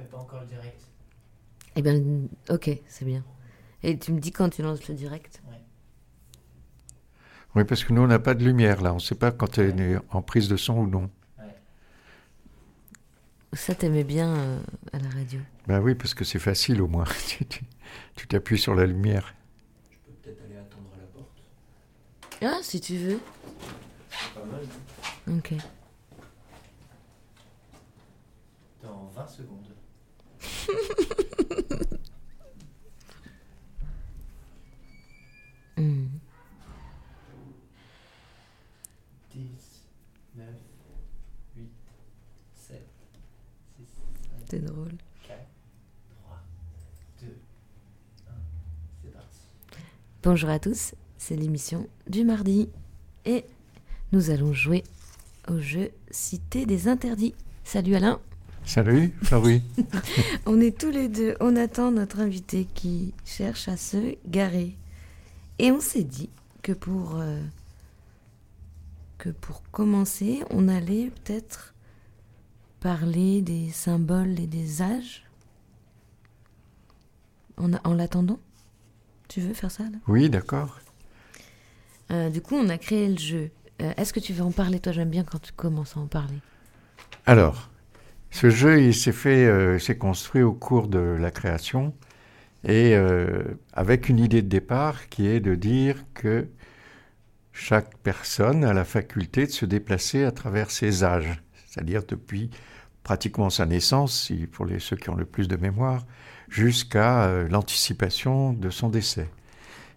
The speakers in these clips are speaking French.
mais pas encore le direct. Eh bien, ok, c'est bien. Et tu me dis quand tu lances le direct? Ouais. Oui, parce que nous, on n'a pas de lumière là. On ne sait pas quand elle est en prise de son ou non. Ça, t'aimais bien euh, à la radio? Ben oui, parce que c'est facile au moins. Tu t'appuies sur la lumière. Je peux peut-être aller attendre à la porte. Ah, si tu veux. C'est pas mal. hein. Ok. Dans 20 secondes. 10, 9, 8, 7, 6, 5, C'est drôle. 4, 3, 2, 1. C'est parti. Bonjour à tous, c'est l'émission du mardi. Et nous allons jouer au jeu Cité des interdits. Salut Alain. Salut, Flori. On est tous les deux, on attend notre invité qui cherche à se garer. Et on s'est dit que pour, euh, que pour commencer, on allait peut-être parler des symboles et des âges. En, en l'attendant Tu veux faire ça là? Oui, d'accord. Euh, Du coup, on a créé le jeu. Euh, Est-ce que tu veux en parler? Toi, j'aime bien quand tu commences à en parler. Alors, ce jeu, il s'est fait, euh, s'est construit au cours de la création et euh, avec une idée de départ qui est de dire que chaque personne a la faculté de se déplacer à travers ses âges, c'est-à-dire depuis pratiquement sa naissance, si- pour ceux qui ont le plus de mémoire, jusqu'à euh, l'anticipation de son décès.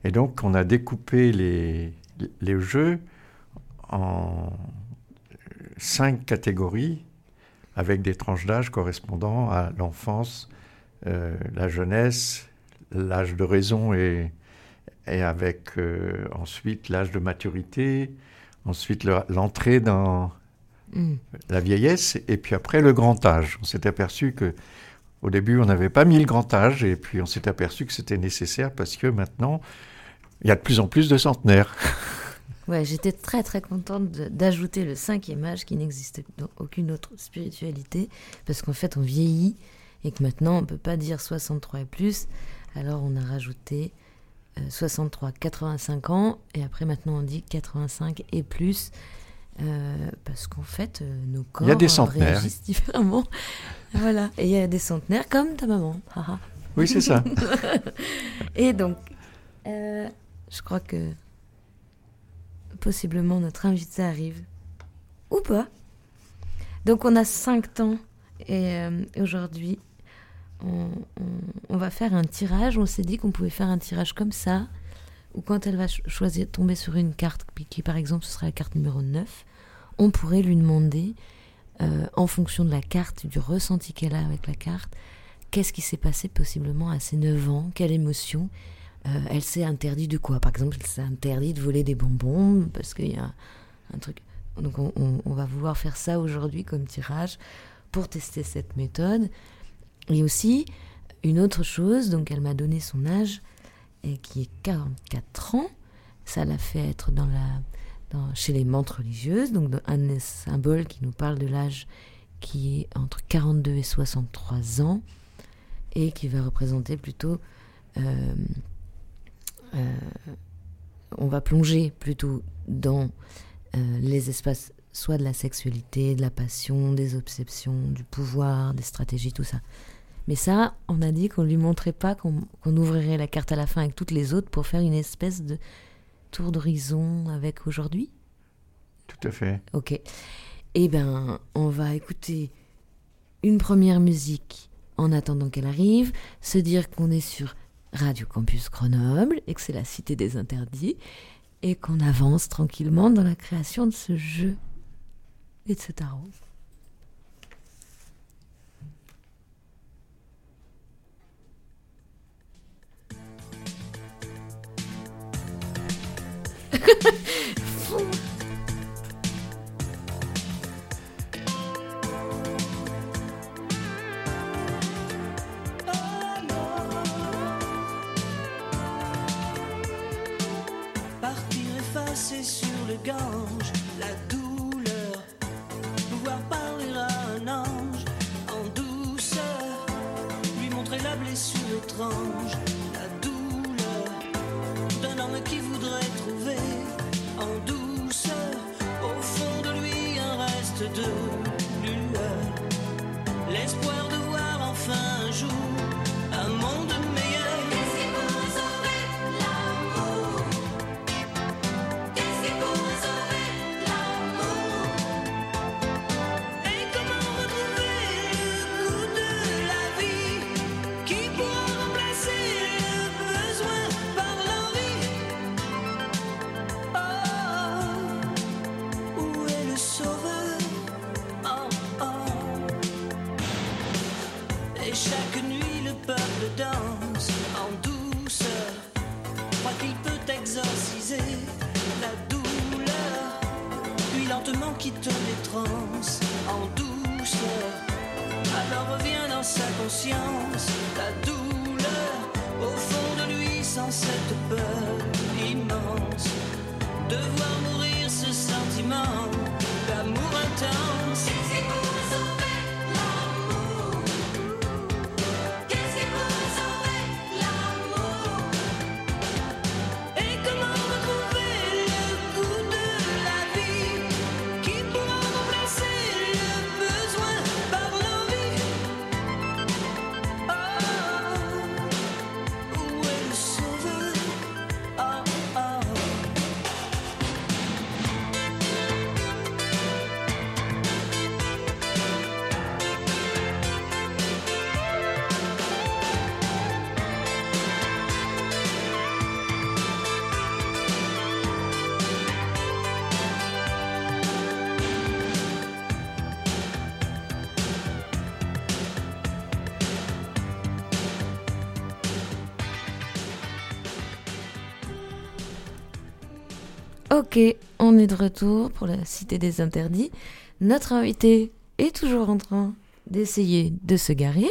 Et donc, on a découpé les, les jeux en cinq catégories avec des tranches d'âge correspondant à l'enfance, euh, la jeunesse, l'âge de raison et, et avec euh, ensuite l'âge de maturité, ensuite le- l'entrée dans Hmm. la vieillesse et puis après le grand âge. On s'est aperçu que au début on n'avait pas mis le grand âge et puis on s'est aperçu que c'était nécessaire parce que maintenant il y a de plus en plus de centenaires. Ouais, j'étais très très contente d'ajouter le cinquième âge qui n'existe dans aucune autre spiritualité, parce qu'en fait on vieillit et que maintenant on peut pas dire 63 et plus, alors on a rajouté euh, 63, 85 ans, et après maintenant on dit 85 et plus, euh, parce qu'en fait euh, nos corps Il y a des euh, centenaires. réagissent différemment. voilà, et il y a des centenaires comme ta maman. Oui, c'est ça. Et donc, euh, je crois que possiblement notre invité arrive. Ou pas. Donc on a cinq temps. Et euh, aujourd'hui, on, va faire un tirage. On s'est dit qu'on pouvait faire un tirage comme ça. Ou quand elle va cho- choisir, tomber sur une carte, qui, qui, par exemple ce sera la carte numéro 9, on pourrait lui demander, euh, en fonction de la carte, du ressenti qu'elle a avec la carte, qu'est-ce qui s'est passé possiblement à ses 9 ans, quelle émotion euh, elle s'est interdit de quoi? Par exemple, elle s'est interdit de voler des bonbons parce qu'il y a un truc. Donc, on, va vouloir faire ça aujourd'hui comme tirage pour tester cette méthode. Et aussi, une autre chose, donc elle m'a donné son âge, et qui est 44 ans. Ça l'a fait être dans la, chez les mantes religieuses, donc un des symboles qui nous parle de l'âge qui est entre 42 et 63 ans, et qui va représenter plutôt euh, on va plonger plutôt dans euh, les espaces soit de la sexualité, de la passion, des obsessions, du pouvoir, des stratégies, tout ça. Mais ça, on a dit qu'on lui montrait pas, qu'on qu'on ouvrirait la carte à la fin avec toutes les autres pour faire une espèce de tour d'horizon avec aujourd'hui? Tout à fait. Ok. Eh ben, on va écouter une première musique en attendant qu'elle arrive, se dire qu'on est sur Radio Campus Grenoble et que c'est la cité des interdits et qu'on avance tranquillement dans la création de ce jeu et de ce tarot. sur le gange, la douleur, pouvoir parler à un ange en douceur, la blessure étrange, la douleur d'un homme qui voudrait trouver en douceur au fond de lui un reste de lueur. L'espoir de voir enfin un jour Chaque nuit le peuple danse en douceur. Croit qu'il peut exorciser la douleur. Puis lentement quitte les transes en douceur. Alors revient dans sa conscience la douleur. Au fond de lui sans cette peur immense. De voir mourir ce sentiment d'amour intense Ok, on est de retour pour la Cité des Interdits. Notre invité est toujours en train d'essayer de se garer.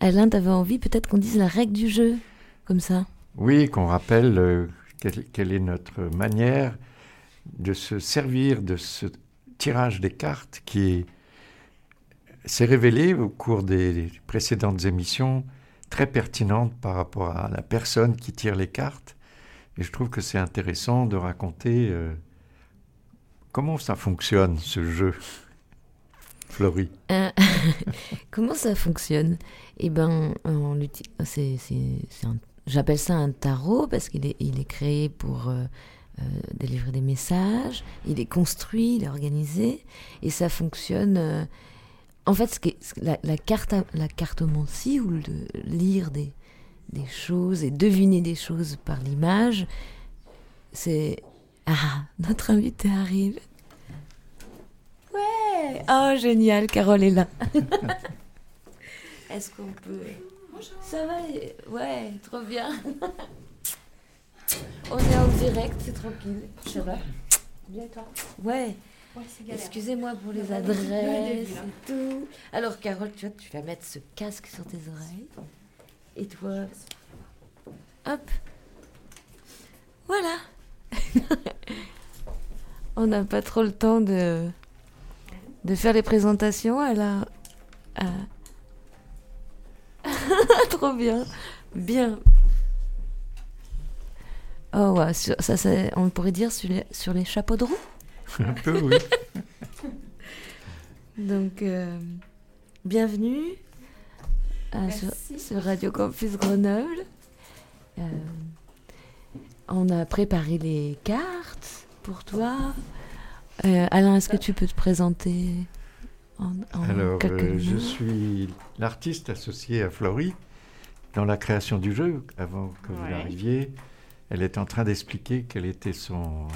Alain, t'avais envie peut-être qu'on dise la règle du jeu, comme ça? Oui, qu'on rappelle euh, quelle, quelle est notre manière de se servir de ce tirage des cartes qui est- s'est révélé au cours des précédentes émissions très pertinente par rapport à la personne qui tire les cartes. Et je trouve que c'est intéressant de raconter euh, comment ça fonctionne, ce jeu. Euh, Comment ça fonctionne? Eh ben, c'est, j'appelle ça un tarot parce qu'il est, créé pour euh, euh, délivrer des messages. Il est construit, il est organisé, et ça fonctionne. en fait, ce qui la carte, la cartomancie ou le lire des, des choses et deviner des choses par l'image, c'est ah notre invité arrive. Ouais, oh génial, Carole est là. Est-ce qu'on peut? Ça va? Ouais, trop bien. On est en direct, c'est tranquille. Ça va? Bien toi? Ouais. Excusez-moi pour les adresses et tout. Alors Carole, tu vois, tu vas mettre ce casque sur tes oreilles. Et toi Hop. Voilà. On n'a pas trop le temps de de faire les présentations. Elle a, a- trop bien, bien. Oh ouais, sur- ça, on pourrait dire sur les, sur les chapeaux de roue. Un peu, oui. Donc, euh, bienvenue sur, sur Radio Campus Grenoble. Euh, on a préparé les cartes pour toi. Euh, Alain, est-ce que tu peux te présenter en, en Alors, quelques euh, je suis l'artiste associé à Florie dans la création du jeu. Avant que vous arriviez, elle est en train d'expliquer quel était son,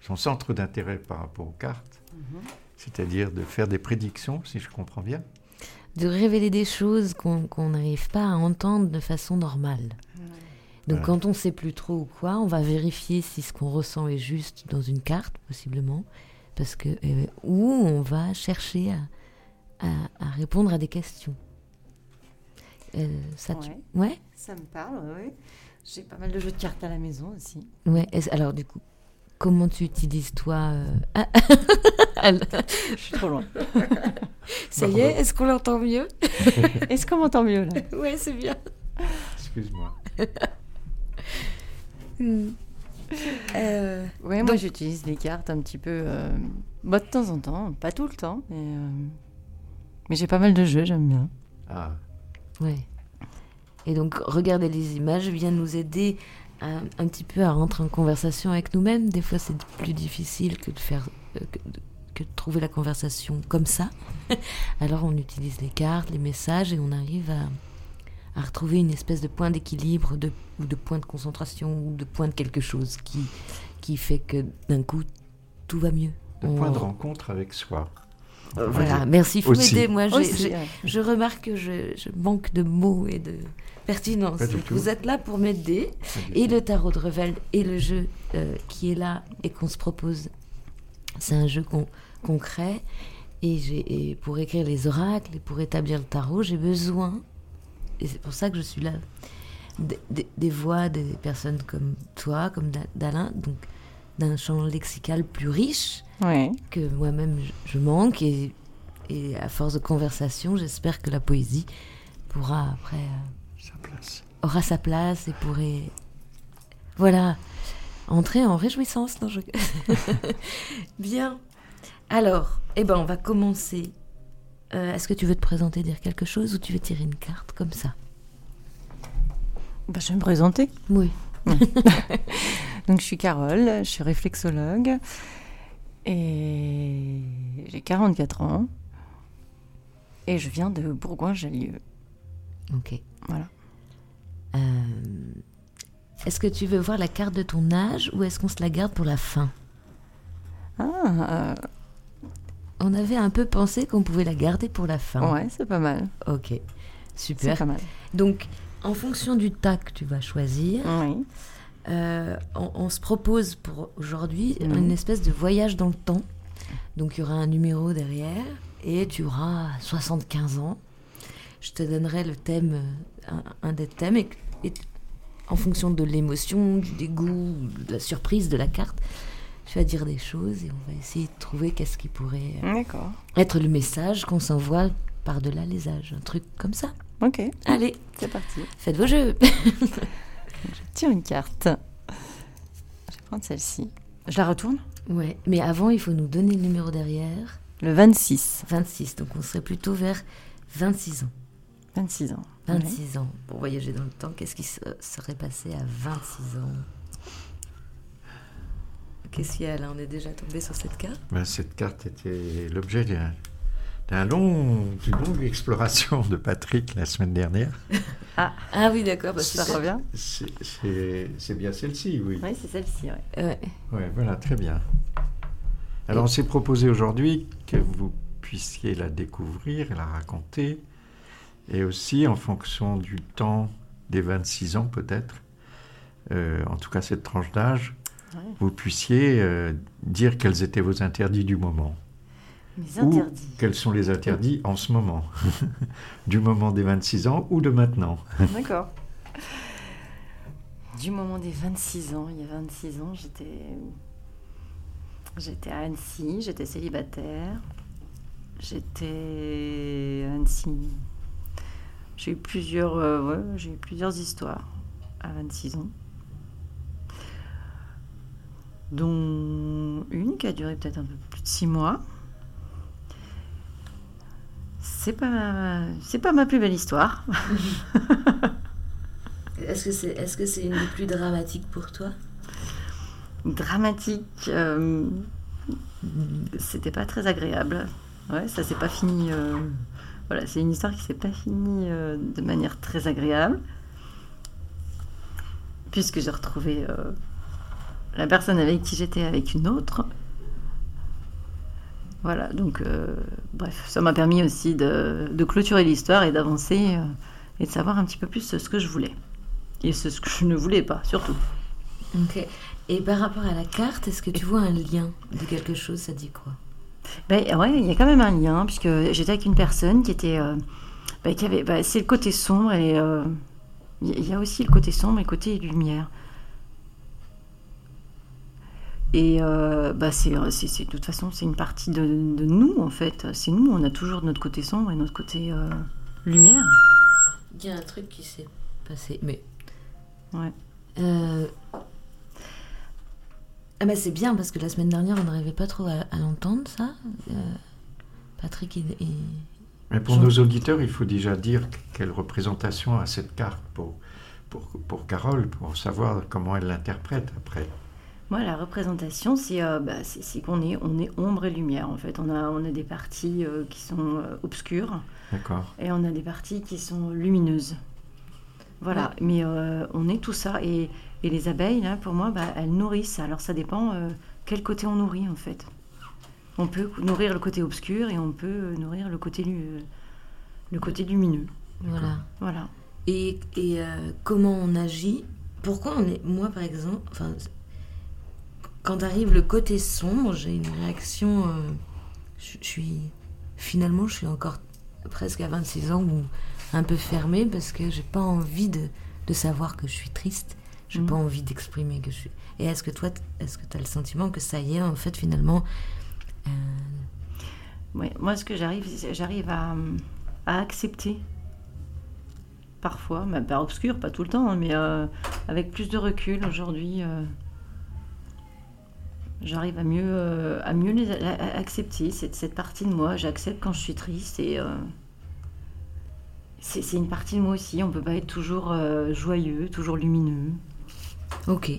son centre d'intérêt par rapport aux cartes, Mhm. c'est-à-dire de faire des prédictions, si je comprends bien. De révéler des choses qu'on n'arrive pas à entendre de façon normale. Donc Ouais. quand on ne sait plus trop ou quoi, on va vérifier si ce qu'on ressent est juste dans une carte, possiblement, parce que euh, ou on va chercher à, à- à répondre à des questions. Euh, ça, tu- Ouais. Ça me parle, oui. J'ai pas mal de jeux de cartes à la maison aussi. ouais. Alors du coup, comment tu utilises toi euh, ah, Je suis trop loin. Ça y est, est-ce qu'on l'entend mieux Est-ce qu'on m'entend mieux là? Ouais, c'est bien. Excuse-moi. Hmm. Euh, Ouais, moi j'utilise les cartes un petit peu. euh, bah, de temps en temps, pas tout le temps. Mais, euh, mais j'ai pas mal de jeux, j'aime bien. Ah, ouais. Et donc, regarder les images vient nous aider un petit peu à rentrer en conversation avec nous-mêmes. Des fois, c'est plus difficile que de faire euh, que, de- que de trouver la conversation comme ça. Alors, on utilise les cartes, les messages, et on arrive à, à retrouver une espèce de point d'équilibre, de, ou de point de concentration, ou de point de quelque chose qui, qui fait que d'un coup, tout va mieux. le On- point de rencontre avec soi. Voilà, merci, il faut m'aider. Moi, je remarque que je, je manque de mots et de pertinence. Vous êtes là pour m'aider. Et le tarot de Revel et le jeu euh, qui est là et qu'on se propose, c'est un jeu qu'on crée. Et, pour écrire les oracles et pour établir le tarot, j'ai besoin, et c'est pour ça que je suis là, des, des- des voix des personnes comme toi, comme Da- d'Alain, donc d'un champ lexical plus riche Ouais. que moi-même je, je manque et, et à force de conversation, j'espère que la poésie pourra après euh, place. aura sa place et pourrait voilà entrer en réjouissance. Non, je- Bien. Alors, eh ben on va commencer. Euh, Est-ce que tu veux te présenter, dire quelque chose ou tu veux tirer une carte comme ça? Bah, je vais me présenter. Oui. Donc, je suis Carole, je suis réflexologue et j'ai 44 ans. Et je viens de Bourgoin-Jallieu. Ok. Voilà. Euh, est-ce que tu veux voir la carte de ton âge ou est-ce qu'on se la garde pour la fin Ah, On avait un peu pensé qu'on pouvait la garder pour la fin. ouais, c'est pas mal. Ok, C'est super. pas mal. Donc, en fonction du tas que tu vas choisir, Oui. euh, on, on se propose pour aujourd'hui une espèce de voyage dans le temps. Donc, il y aura un numéro derrière et tu auras 75 ans. Je te donnerai le thème, euh, un, un des thèmes, et, et en fonction de l'émotion, du dégoût, de la surprise de la carte, tu vas dire des choses et on va essayer de trouver qu'est-ce qui pourrait euh, être le message qu'on s'envoie par-delà les âges. Un truc comme ça. Ok, Allez, c'est parti. faites vos jeux. Tire une carte. Je vais prendre celle-ci. Je la retourne Ouais, mais avant, il faut nous donner le numéro derrière. Le 26. 26, donc on serait plutôt vers 26 ans. 26 ans. 26 ans. Pour voyager dans le temps, qu'est-ce qui se- serait passé à 26 ans Qu'est-ce qu'il y a là? On est déjà tombé sur cette carte? Ben, cette carte était l'objet d'un, d'un long, d'une longue exploration de Patrick la semaine dernière. Ah oui, d'accord. Bah, Ça super. revient C'est, c'est- c'est bien celle-ci, oui. Oui, c'est celle-ci, ouais. Ouais. Ouais, voilà, très bien. Alors, on s'est proposé aujourd'hui que vous puissiez la découvrir et la raconter, et aussi en fonction du temps des 26 ans peut-être, euh, en tout cas cette tranche d'âge, Ouais. vous puissiez euh, dire quels étaient vos interdits du moment. Les Ou interdits. quels sont les interdits en ce moment, du moment des 26 ans ou de maintenant. D'accord. Du moment des 26 ans, il y a 26 ans, j'étais. J'étais à Annecy, j'étais célibataire. J'étais à Annecy. J'ai eu plusieurs, euh, ouais, j'ai eu plusieurs histoires à 26 ans. Dont une qui a duré peut-être un peu plus de 6 mois. C'est pas, ma- c'est pas ma plus belle histoire. Est-ce que c'est est -ce c'est une des plus dramatiques pour toi? Dramatique. euh, C'était pas très agréable. Ouais, ça s'est pas fini. euh, Voilà, c'est une histoire qui s'est pas finie euh, de manière très agréable. Puisque j'ai retrouvé euh, la personne avec qui j'étais avec une autre. Voilà, donc euh, bref, ça m'a permis aussi de, de clôturer l'histoire et d'avancer et de savoir un petit peu plus ce que je voulais. Et ce ce que je ne voulais pas, surtout. Ok. Et par rapport à la carte, est-ce que tu vois un lien de quelque chose? Ça dit quoi? Ben ouais, il y a quand même un lien, puisque j'étais avec une personne qui était. euh, ben, qui avait, ben, c'est le côté sombre et. euh, Il y a aussi le côté sombre et le côté lumière. Et euh, bah c'est, c'est, c'est- de toute façon, c'est une partie de, de nous, en fait. C'est nous, on a toujours notre côté sombre et notre côté euh, lumière. Il y a un truc qui s'est passé, mais. Ouais. Euh, Ah bah c'est bien parce que la semaine dernière on n'arrivait pas trop à, à l'entendre ça. Euh, Patrick il- Mais pour Jean- nos auditeurs, il faut déjà dire quelle représentation a cette carte pour, pour, pour Carole, pour savoir comment elle l'interprète après. Moi, la représentation, c'est, euh, bah, qu'on est, on est ombre et lumière, en fait. On a, on a des parties euh, qui sont euh, obscures D'accord et on a des parties qui sont lumineuses. Voilà, mais euh, on est tout ça. Et, et les abeilles, là, pour moi, bah, elles nourrissent. Alors ça dépend euh, quel côté on nourrit, en fait. On peut nourrir le côté obscur et on peut euh, nourrir le côté, lu- le côté lumineux. Voilà. Voilà. Et, et, euh, comment on agit? Pourquoi on est. Moi par exemple, enfin, quand arrive le côté sombre, j'ai une réaction. euh, je suis. Finalement, je suis encore presque à 26 ans ou un peu fermée parce que j'ai pas envie de, de savoir que je suis triste. J'ai pas envie d'exprimer que je suis. Et est-ce que toi, est-ce que tu as le sentiment que ça y est, en fait, finalement. euh, Ouais, moi, ce que j'arrive, c'est- j'arrive à, à accepter, parfois, mais pas obscur, pas tout le temps, hein, mais euh, avec plus de recul aujourd'hui, euh, j'arrive à mieux, à mieux les, à- à accepter cette, cette partie de moi. J'accepte quand je suis triste et c'est c'est une partie de moi aussi. On peut pas être toujours euh, joyeux, toujours lumineux. Ok.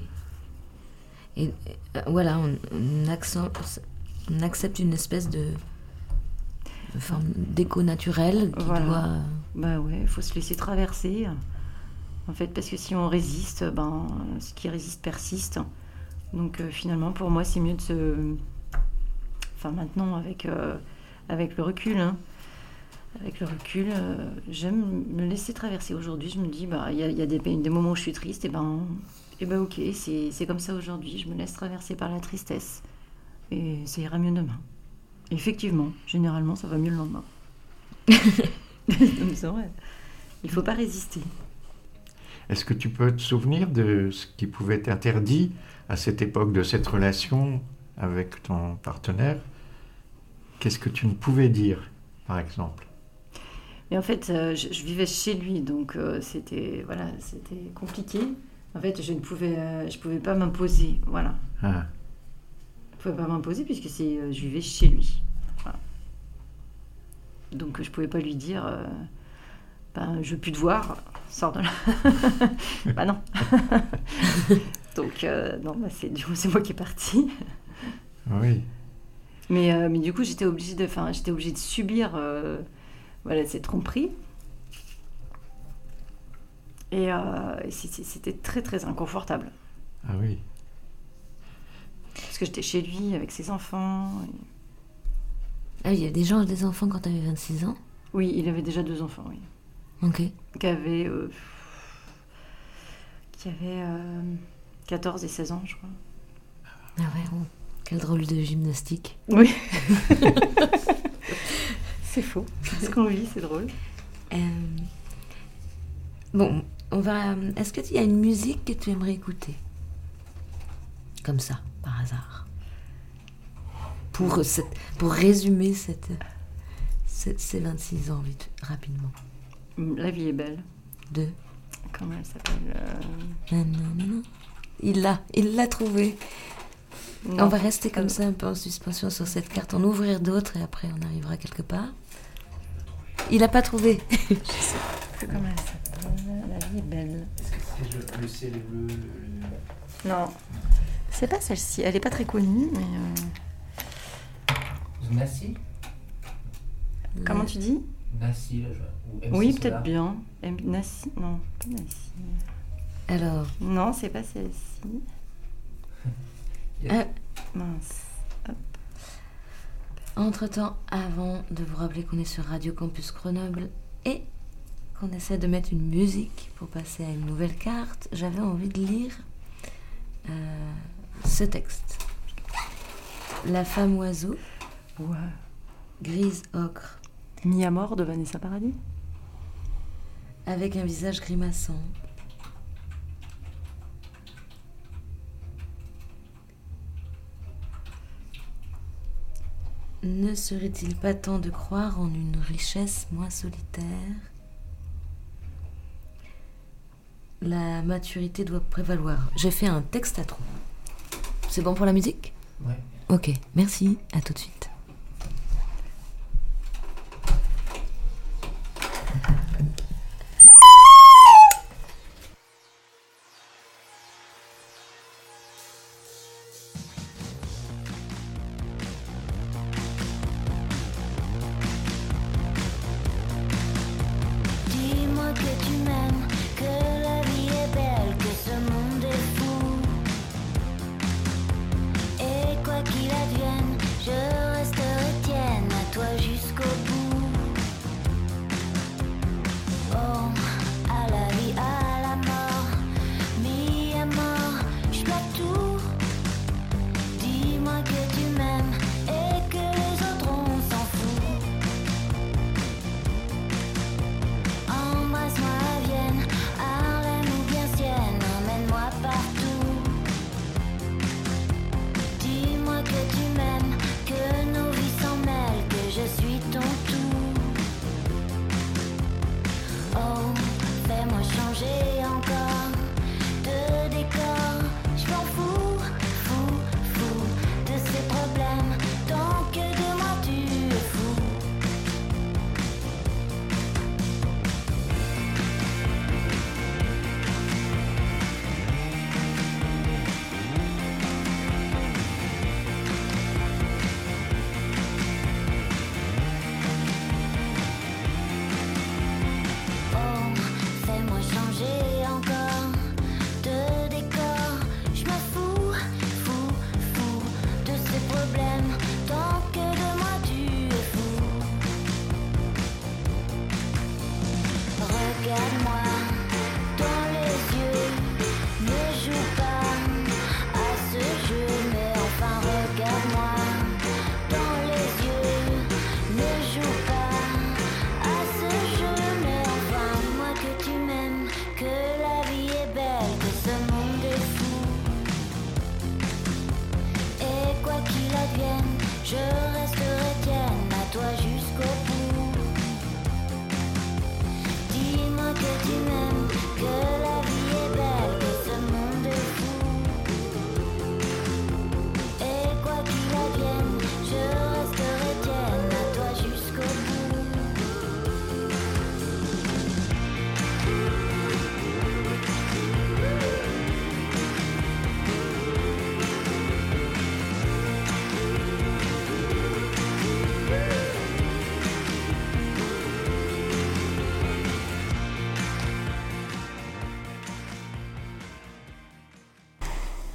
Et euh, voilà, on, on accepte, on accepte une espèce de, de forme d'écho naturel qui Voilà. doit. Bah ouais, il faut se laisser traverser. En fait, parce que si on résiste, ben, ce qui résiste persiste. Donc euh, finalement, pour moi, c'est mieux de se... Enfin maintenant, avec, euh, avec le recul, hein, avec le recul, j'aime me laisser traverser. Aujourd'hui, je me dis, bah, il y a, y a des, des moments où je suis triste, et ben, et ben ok, c'est c'est comme ça aujourd'hui. Je me laisse traverser par la tristesse. Et ça ira mieux demain. Effectivement, généralement, ça va mieux le lendemain. Donc, c'est vrai. Il faut pas résister. Est-ce que tu peux te souvenir de ce qui pouvait être interdit à cette époque de cette relation avec ton partenaire? Qu'est-ce que tu ne pouvais dire, par exemple? Mais en fait, euh, je, je vivais chez lui, donc euh, c'était voilà, c'était compliqué. En fait, je ne pouvais, euh, je pouvais pas m'imposer, voilà. Ah, Je pouvais pas m'imposer puisque c'est, euh, je vivais chez lui. Voilà. Donc je pouvais pas lui dire, euh, ben, je veux plus te voir, sors de là. bah non. donc euh, non, bah, c'est du coup c'est moi qui est partie. oui. Mais, mais du coup, j'étais obligée de, j'étais obligée de subir voilà, cette tromperie. Et, euh, c'était très très inconfortable. Ah oui. Parce que j'étais chez lui avec ses enfants. et- Ah, il y a des gens, des enfants quand t'avais 26 ans? Oui, il avait déjà deux enfants, oui. Ok. Qui avaient, euh, qui avaient euh, 14 et 16 ans, je crois. Ah ouais, oh, quelle drôle de gymnastique. Oui. c'est faux. Ce qu'on vit, c'est drôle. Euh, Bon, on va. Est-ce qu'il y a une musique que tu aimerais écouter? Comme ça, par hasard. Pour, cette- pour résumer cette, cette- ces 26 ans vite, rapidement. La vie est belle. De? Comment elle s'appelle euh, Nanana. Il l'a, il l'a trouvé. non. On va rester comme ça un peu en suspension sur cette carte, en ouvrir d'autres et après on arrivera quelque part. Il a pas trouvé. Je sais plus comment elle s'appelle. La vie est belle. Est-ce que c'est le, le ciel est bleu le, Non. C'est pas celle-ci. Elle est pas très connue, mais. euh, Nassi? Comment tu dis? Nassi, là, je... ou Oui, peut-être bien. M- Nassi Non, pas Nassi. Alors, Non, c'est pas celle-ci. euh, Mince. Entre-temps, avant de vous rappeler qu'on est sur Radio Campus Grenoble et qu'on essaie de mettre une musique pour passer à une nouvelle carte, j'avais envie de lire euh, ce texte. La femme oiseau, grise ocre, Mis à mort de Vanessa Paradis avec un visage grimaçant. Ne serait-il pas temps de croire en une richesse moins solitaire? La maturité doit prévaloir. J'ai fait un texte à trop. C'est bon pour la musique? Ouais. Ok, merci, à tout de suite.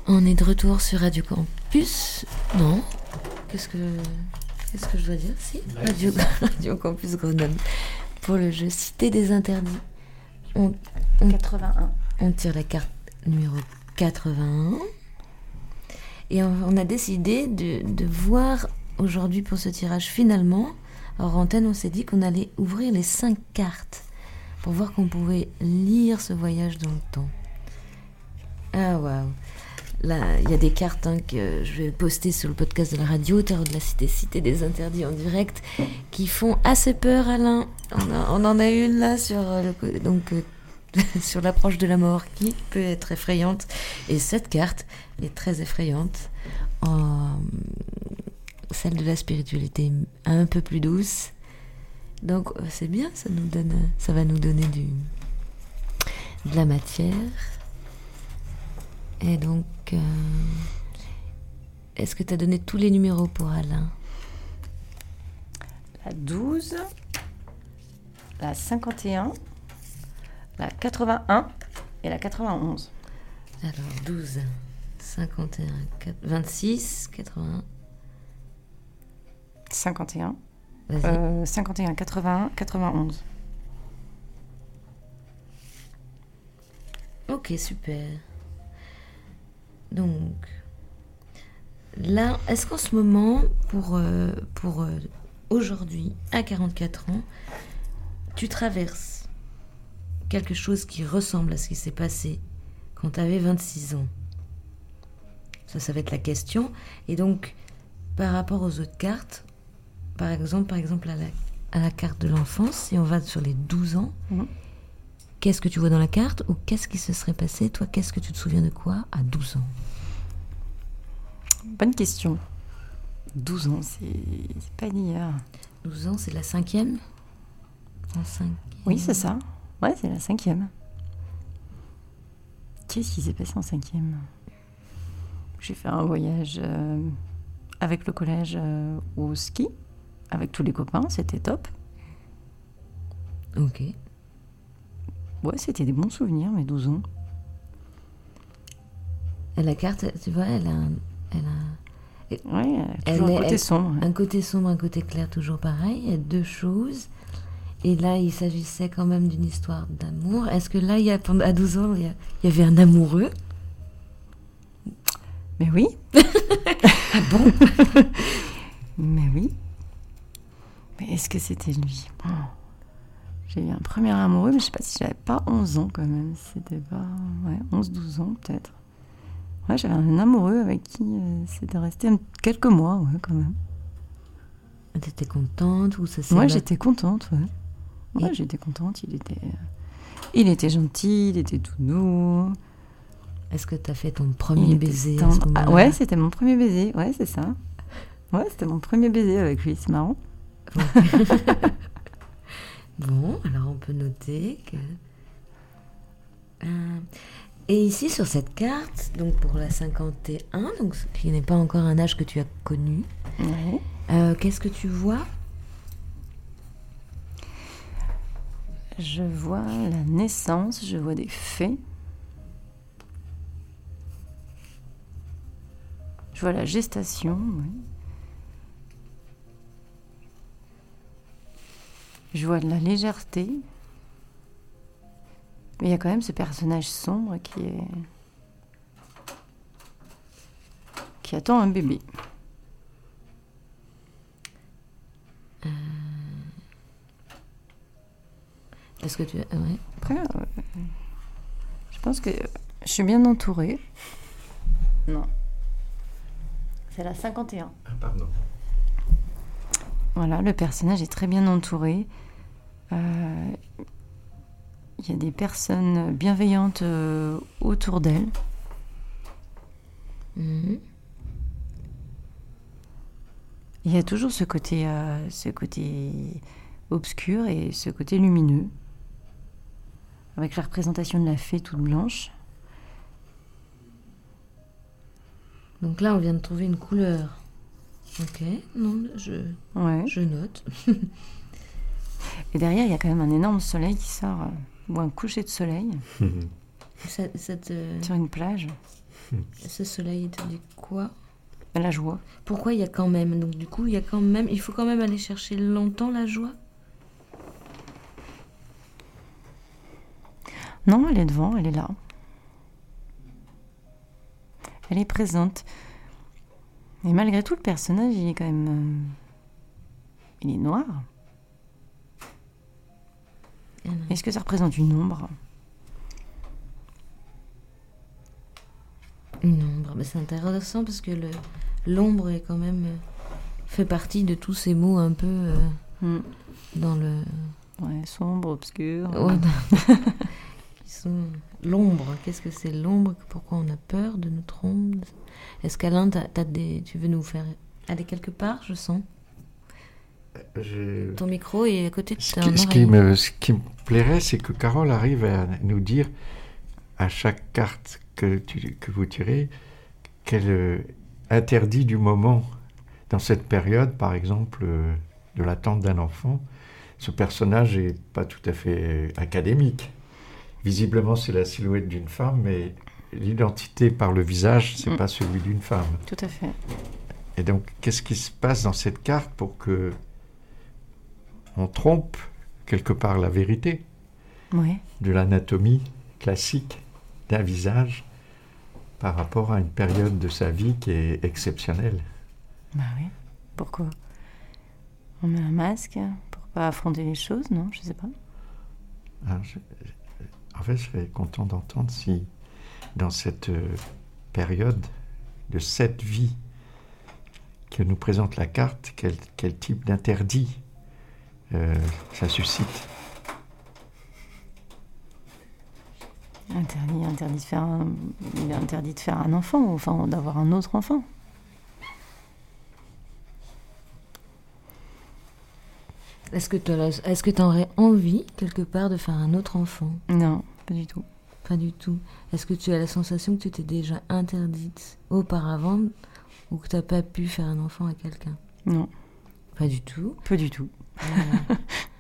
On est de retour sur Radio Campus. Non Qu'est-ce que. Qu'est-ce que je dois dire? Si Radio, Radio Campus Grenoble. Pour le jeu Cité des Interdits. On, on 81. On tire la carte numéro 81. Et on, on a décidé de, de voir aujourd'hui pour ce tirage finalement. Hors antenne, on s'est dit qu'on allait ouvrir les cinq cartes pour voir qu'on pouvait lire ce voyage dans le temps. Ah waouh! Il y a des cartes hein, que je vais poster sur le podcast de la radio, Terre de la Cité, Cité des Interdits en direct, qui font assez peur, Alain. On, en a une là sur, euh, donc, euh, sur l'approche de la mort qui peut être effrayante. Et cette carte est très effrayante. Celle de la spiritualité un peu plus douce. Donc euh, c'est bien, ça nous donne, ça va nous donner du, de la matière. Et donc, euh, est-ce que tu as donné tous les numéros pour Alain? La 12, la 51, la 81 et la 91. Alors 12, 51, 4 26, 81. 51, Vas-y. euh, 51, 81, 91. Ok, super. Donc, là, est-ce qu'en ce moment, pour, euh, pour euh, aujourd'hui, à 44 ans, tu traverses quelque chose qui ressemble à ce qui s'est passé quand tu avais 26 ans? Ça, ça va être la question. Et donc, par rapport aux autres cartes, par exemple, par exemple à, la, carte de l'enfance, si on va sur les 12 ans, Mhm. Qu'est-ce que tu vois dans la carte ou qu'est-ce qui se serait passé Toi, qu'est-ce que tu te souviens de quoi à 12 ans? Bonne question. 12 ans, c'est pas d'hier. 12 ans, c'est la cinquième? La cinquième. Oui, c'est ça. Ouais, c'est la cinquième. Qu'est-ce qui s'est passé en cinquième? J'ai fait un voyage euh, avec le collège euh, au ski, avec tous les copains, c'était top. Ok. Ouais, c'était des bons souvenirs, mes 12 ans. Et la carte, tu vois, elle a un, elle a Ouais, Elle toujours un côté elle- sombre. un côté sombre, un côté clair, toujours pareil. Il y a deux choses. Et là, il s'agissait quand même d'une histoire d'amour. Est-ce que là, il y a, à 12 ans, il y, a- il y avait un amoureux? Mais oui. Ah bon? Mais oui. Mais est-ce que c'était lui Oh. J'ai eu un premier amoureux, mais je sais pas si j'avais pas 11 ans quand même. C'était pas. Ouais, 11-12 ans peut-être. Ouais, j'avais un amoureux avec qui euh, c'était resté quelques mois, ouais, quand même. T'étais contente ou ça Ouais, mal- j'étais contente, ouais. Ouais, Et- j'étais contente. Il était. Il était gentil, il était tout doux. Est-ce que t'as fait ton premier baiser à tendre. ce Ah, ouais, c'était mon premier baiser, ouais, c'est ça. Ouais, c'était mon premier baiser avec lui, c'est marrant. Bon, alors on peut noter que. Euh, et ici sur cette carte, donc pour la 51, donc ce qui n'est pas encore un âge que tu as connu, euh, qu'est-ce que tu vois? Je vois la naissance, je vois des faits. Je vois la gestation. oui. Je vois de la légèreté. Mais il y a quand même ce personnage sombre qui est. qui attend un bébé. Est-ce que tu as... ouais. Après, euh, je pense que je suis bien entourée. Non. C'est la 51. Ah, pardon. Voilà, le personnage est très bien entouré. Euh, Il y a des personnes bienveillantes euh, autour d'elle. Mhm. Il y a toujours ce côté, euh, ce côté obscur et ce côté lumineux. Avec la représentation de la fée toute blanche. Donc là, on vient de trouver une couleur. Ok, non, je, Ouais. je note. Et derrière, il y a quand même un énorme soleil qui sort, euh, ou un coucher de soleil sur une plage. ce soleil, il te dit quoi? La joie. Pourquoi il y a quand même? Donc du coup, il y a quand même, il faut quand même aller chercher longtemps la joie? Non, elle est devant, elle est là. Elle est présente. Et malgré tout, le personnage, il est quand même. euh, il est noir. Non. Est-ce que ça représente une ombre? Une ombre, mais c'est intéressant parce que l'ombre est quand même euh, fait partie de tous ces mots un peu euh, Hmm. dans le Ouais, sombre, obscur. Ouais, sont l'ombre. Qu'est-ce que c'est l'ombre? Pourquoi on a peur de notre ombre? Est-ce qu'Alain, des, tu veux nous faire aller quelque part? Je sens Je- ton micro est à côté de Ce qui, ce qui me, ce qui me plairait, c'est que Carole arrive à nous dire à chaque carte que, tu- que vous tirez qu'elle euh, interdit du moment dans cette période, par exemple, euh, de l'attente d'un enfant. Ce personnage n'est pas tout à fait euh, académique. Visiblement, c'est la silhouette d'une femme, mais l'identité par le visage, c'est Mm. pas celui d'une femme. Tout à fait. Et donc, qu'est-ce qui se passe dans cette carte pour que on trompe quelque part la vérité de l'anatomie classique d'un visage par rapport à une période de sa vie qui est exceptionnelle Bah oui. Pourquoi On met un masque pour pas affronter les choses, non? Je sais pas. Je- en fait, je serais content d'entendre si, dans cette euh, période de cette vie que nous présente la carte, quel, quel type d'interdit euh, ça suscite. Interdit, interdit de faire un, il est interdit de faire un enfant, enfin d'avoir un autre enfant. Est-ce que tu est-ce que aurais envie quelque part de faire un autre enfant? Non, pas du tout. Pas du tout. Est-ce que tu as la sensation que tu t'es déjà interdite auparavant ou que tu n'as pas pu faire un enfant à quelqu'un? Non, Pas du tout. pas du tout.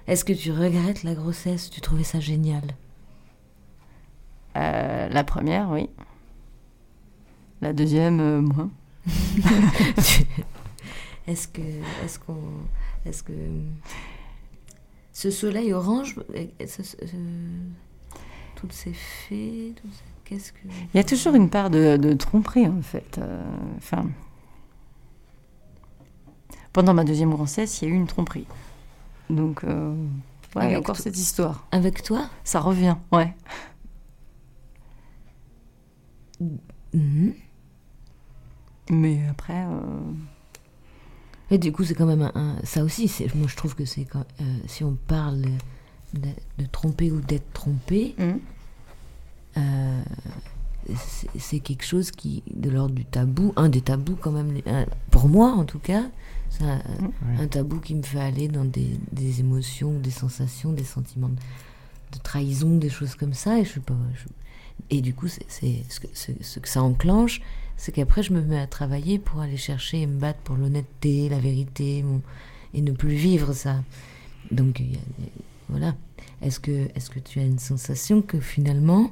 Est-ce que tu regrettes la grossesse? Tu trouvais ça génial? Euh, la première, oui. La deuxième, euh, moins. Est-ce que, est-ce qu'on, est-ce que ce soleil orange, euh, ce- ce- toutes ces fées, tout ça, qu'est-ce que Il y a toujours une part de, de tromperie, en fait. Euh, Enfin, pendant ma deuxième grossesse, il y a eu une tromperie. Donc, euh, ouais, il y a Avec encore cette histoire. avec toi? Ça revient, ouais. Mhm. Mais après, euh, Et du coup, c'est quand même un, un- ça aussi. Moi, je trouve que c'est quand, euh, si on parle de, de tromper ou d'être trompé, hmm, euh, c'est, quelque chose qui, de l'ordre du tabou, un des tabous quand même, pour moi en tout cas, c'est un, Oui. un tabou qui me fait aller dans des, des émotions, des sensations, des sentiments de, trahison, des choses comme ça. Et je sais pas. je- et du coup, c'est, ce, que, ce- ce que ça enclenche, c'est qu'après, je me mets à travailler pour aller chercher et me battre pour l'honnêteté, la vérité, mon- et ne plus vivre ça. Donc, voilà. Est-ce que, est-ce que tu as une sensation que finalement,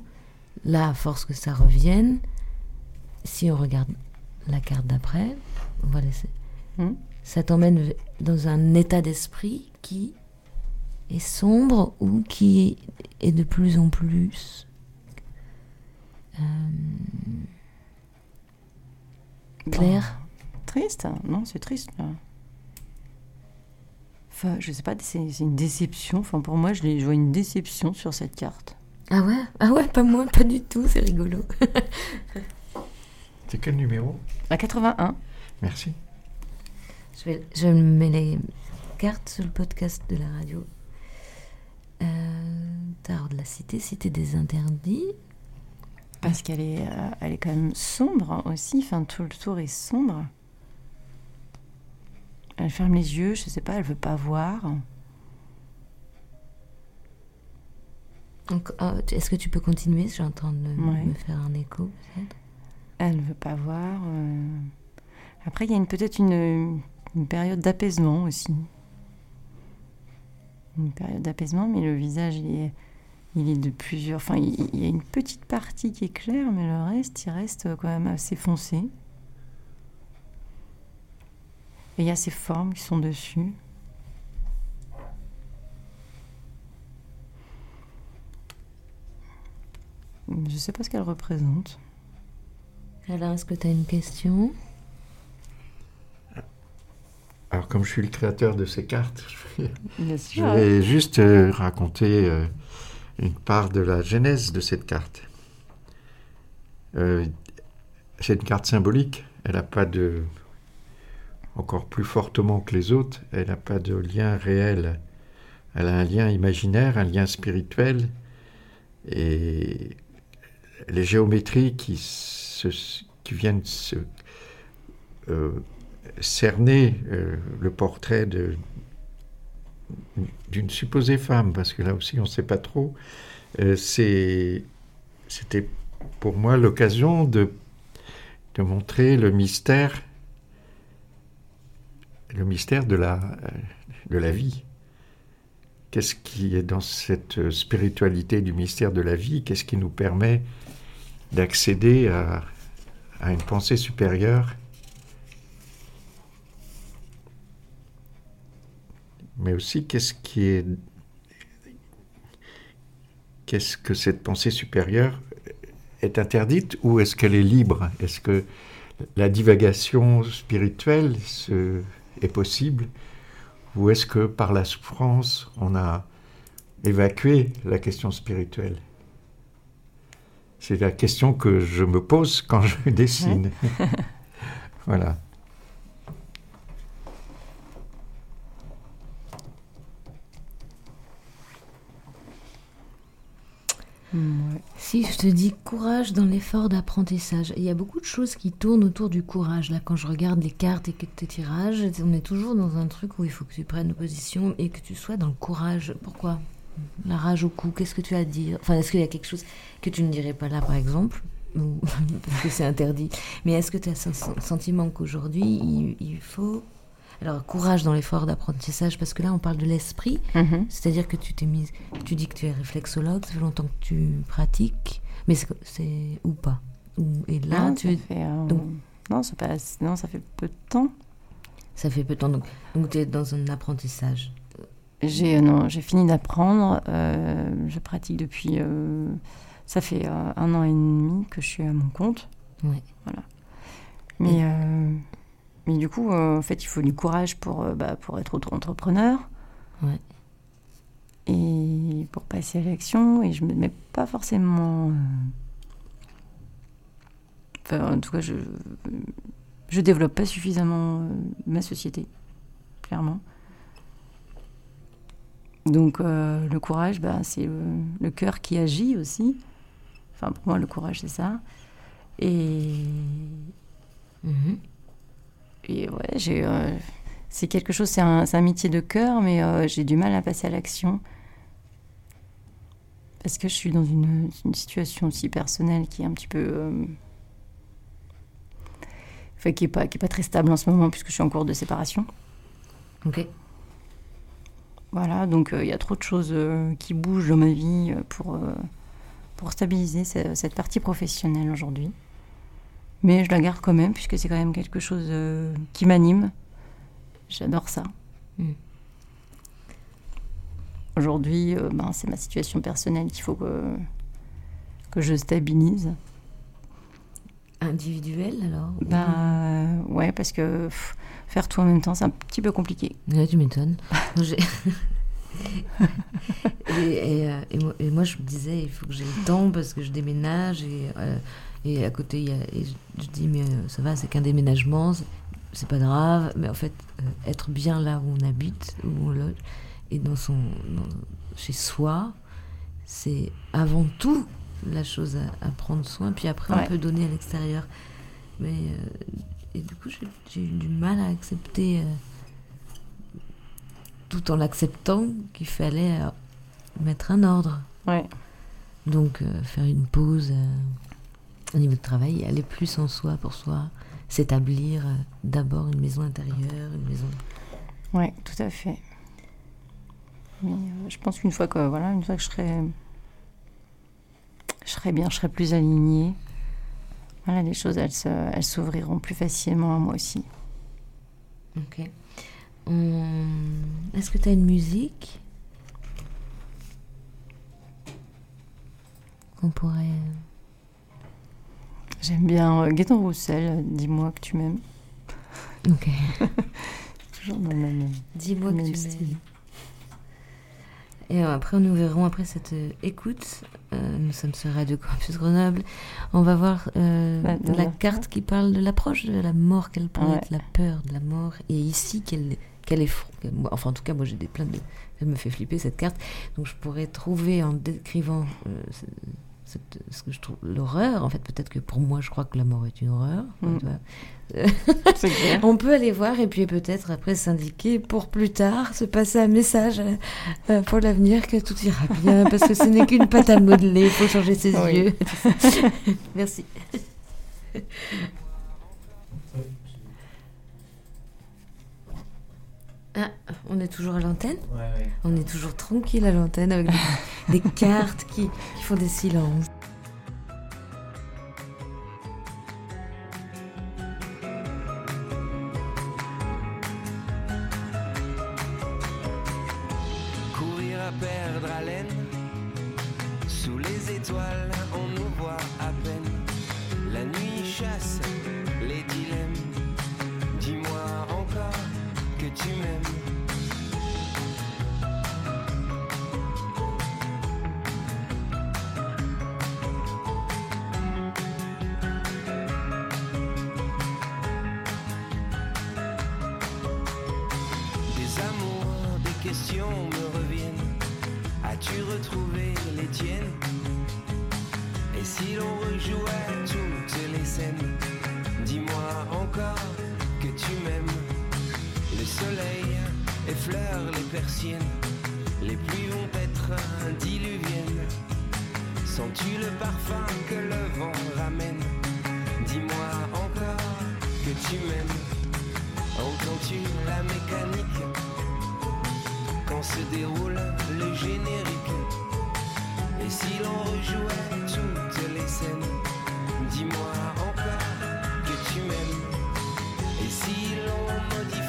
là, à force que ça revienne, si on regarde la carte d'après, on va laisser. Hmm. Ça t'emmène dans un état d'esprit qui est sombre ou qui est de plus en plus. euh, clair triste. Non, c'est triste. Là. Enfin, je sais pas, c'est une déception. Enfin, pour moi, je, je vois une déception sur cette carte. Ah ouais? Ah ouais, pas moi, pas du tout, c'est rigolo. C'est quel numéro? À 81, Merci. Je, vais, je mets les cartes sur le podcast de la radio. Euh, Tarot de la cité, cité des interdits. parce qu'elle est, euh, elle est quand même sombre aussi. Enfin, tout le tour est sombre. Elle ferme les yeux, je sais pas, elle veut pas voir. Donc, tu- Est-ce que tu peux continuer? J'entends me, Ouais. me faire un écho. Elle veut pas voir. euh. Après, il y a peut-être une, une période d'apaisement aussi. Une période d'apaisement, mais le visage, il est, de plusieurs. Enfin, il, y a une petite partie qui est claire, mais le reste, il reste quand même assez foncé. Et il y a ces formes qui sont dessus. Je sais pas ce qu'elle représente. Alors, est-ce que tu as une question? Alors, comme je suis le créateur de ces cartes, je vais, Bien je vais juste euh, raconter euh, une part de la genèse de cette carte. Euh, c'est une carte symbolique. Elle n'a pas de. Encore plus fortement que les autres, elle n'a pas de lien réel. Elle a un lien imaginaire, un lien spirituel. Et les géométries qui, se, qui viennent se, euh, cerner euh, le portrait d'une supposée femme, parce que là aussi on ne sait pas trop, euh, c'était pour moi l'occasion de, de montrer le mystère, le mystère de la, euh, de la vie. Qu'est-ce qui est dans cette spiritualité du mystère de la vie? Qu'est-ce qui nous permet d'accéder à, à une pensée supérieure? Mais aussi qu'est-ce qui est qu'est-ce que cette pensée supérieure est interdite ou est-ce qu'elle est libre? Est-ce que la divagation spirituelle se- est possible ou est-ce que par la souffrance on a évacué la question spirituelle? C'est la question que je me pose quand je dessine. voilà. Ouais. Si je te dis courage dans l'effort d'apprentissage, il y a beaucoup de choses qui tournent autour du courage. Là, quand je regarde les cartes et que tes tirages, on est toujours dans un truc où il faut que tu prennes position et que tu sois dans le courage. Pourquoi? La rage au cou, qu'est-ce que tu as à dire? Enfin, est-ce qu'il y a quelque chose que tu ne dirais pas là, par exemple? Parce que c'est interdit. Mais est-ce que tu as ce sen- sentiment qu'aujourd'hui, il faut... Alors, courage dans l'effort d'apprentissage, parce que là, on parle de l'esprit. Mhm. C'est-à-dire que tu t'es mise, tu dis que tu es réflexologue, ça fait longtemps que tu pratiques, mais c'est- ou pas. Ou- et là, Non, tu, ça fait, euh, donc- non, ça passe- non, ça fait peu de temps. ça fait peu de temps, donc, donc tu es dans un apprentissage. J'ai euh, non, j'ai fini d'apprendre. euh, je pratique depuis. euh, ça fait un an et demi que je suis à mon compte. Ouais. Mais, euh, mais du coup, euh, en fait, il faut du courage pour, euh, bah, pour être auto-entrepreneur. Ouais. Et pour passer à l'action. Et je me mets pas forcément. euh, Enfin, en tout cas, je je développe pas suffisamment ma société, clairement. Donc euh, le courage, bah, c'est le, le cœur qui agit aussi. Enfin, pour moi, le courage, c'est ça. Et Mhm. Et ouais, j'ai, euh, c'est quelque chose, c'est un, métier de cœur, mais euh, j'ai du mal à passer à l'action. Parce que je suis dans une, une situation aussi personnelle qui est un petit peu. euh, enfin, qui n'est pas, qui est pas très stable en ce moment, puisque je suis en cours de séparation. Ok. Voilà, donc euh, il y a trop de choses euh, qui bougent dans ma vie euh, pour, pour stabiliser ce- cette partie professionnelle aujourd'hui. Mais je la garde quand même, puisque c'est quand même quelque chose euh, qui m'anime. J'adore ça. Mm. Aujourd'hui, euh, ben, c'est ma situation personnelle qu'il faut que, que je stabilise. Individuel alors Ben, euh, ouais, parce que pff, faire tout en même temps, c'est un petit peu compliqué. Ouais, tu m'étonnes. Et, et, euh, et moi, et moi, je me disais, il faut que j'ai le temps parce que je déménage et, euh, et à côté, il y a, et je, je dis, mais euh, ça va, c'est qu'un déménagement, c'est- pas grave. Mais en fait, euh, être bien là où on habite, où on loge, et dans son, dans- chez soi, c'est avant tout la chose à, à prendre soin. Puis après, Ouais. on peut donner à l'extérieur. Mais euh, et du coup, j'ai eu du mal à accepter. euh, tout en l'acceptant qu'il fallait mettre un ordre. Ouais. Donc faire une pause au niveau de travail aller plus en soi pour soi, s'établir euh, d'abord une maison intérieure, une maison. Ouais, tout à fait. Mais euh, je pense qu'une fois que voilà, une fois que je serai, je serai bien, je serai plus alignée. Voilà, les choses, elles elles s'ouvriront plus facilement à moi aussi. Ok. Est-ce que tu as une musique qu'on pourrait. J'aime bien euh, Gaëtan Roussel. Dis-moi que tu m'aimes. Ok. Toujours dans le même. Dis-moi que tu m'aimes. Et euh, après, nous verrons après cette euh, écoute. euh, nous sommes sur Radio Campus Grenoble. On va voir euh, La carte qui parle de l'approche de la mort, quelle Ouais. être la peur de la mort. Et ici, quel, quel effroi. quel- moi- Enfin, en tout cas, moi, j'ai des plein de. Elle me fait flipper cette carte. Donc, je pourrais trouver en décrivant cette- ce que je trouve l'horreur. En fait, peut-être que pour moi, je crois que la mort est une horreur. Mm. Clair. On peut aller voir et puis peut-être après s'indiquer pour plus tard, se passer un message euh, euh, pour l'avenir que tout ira bien parce que ce n'est qu'une pâte à modeler, il faut changer ses Oui. yeux. Merci. Ah, on est toujours à l'antenne Ouais, ouais. On est toujours tranquille à l'antenne avec des, des cartes qui, qui font des silences. Tu m'aimes. Entends-tu la mécanique quand se déroule le générique Et si l'on rejouait toutes les scènes Dis-moi encore que tu m'aimes. Et si l'on modifiait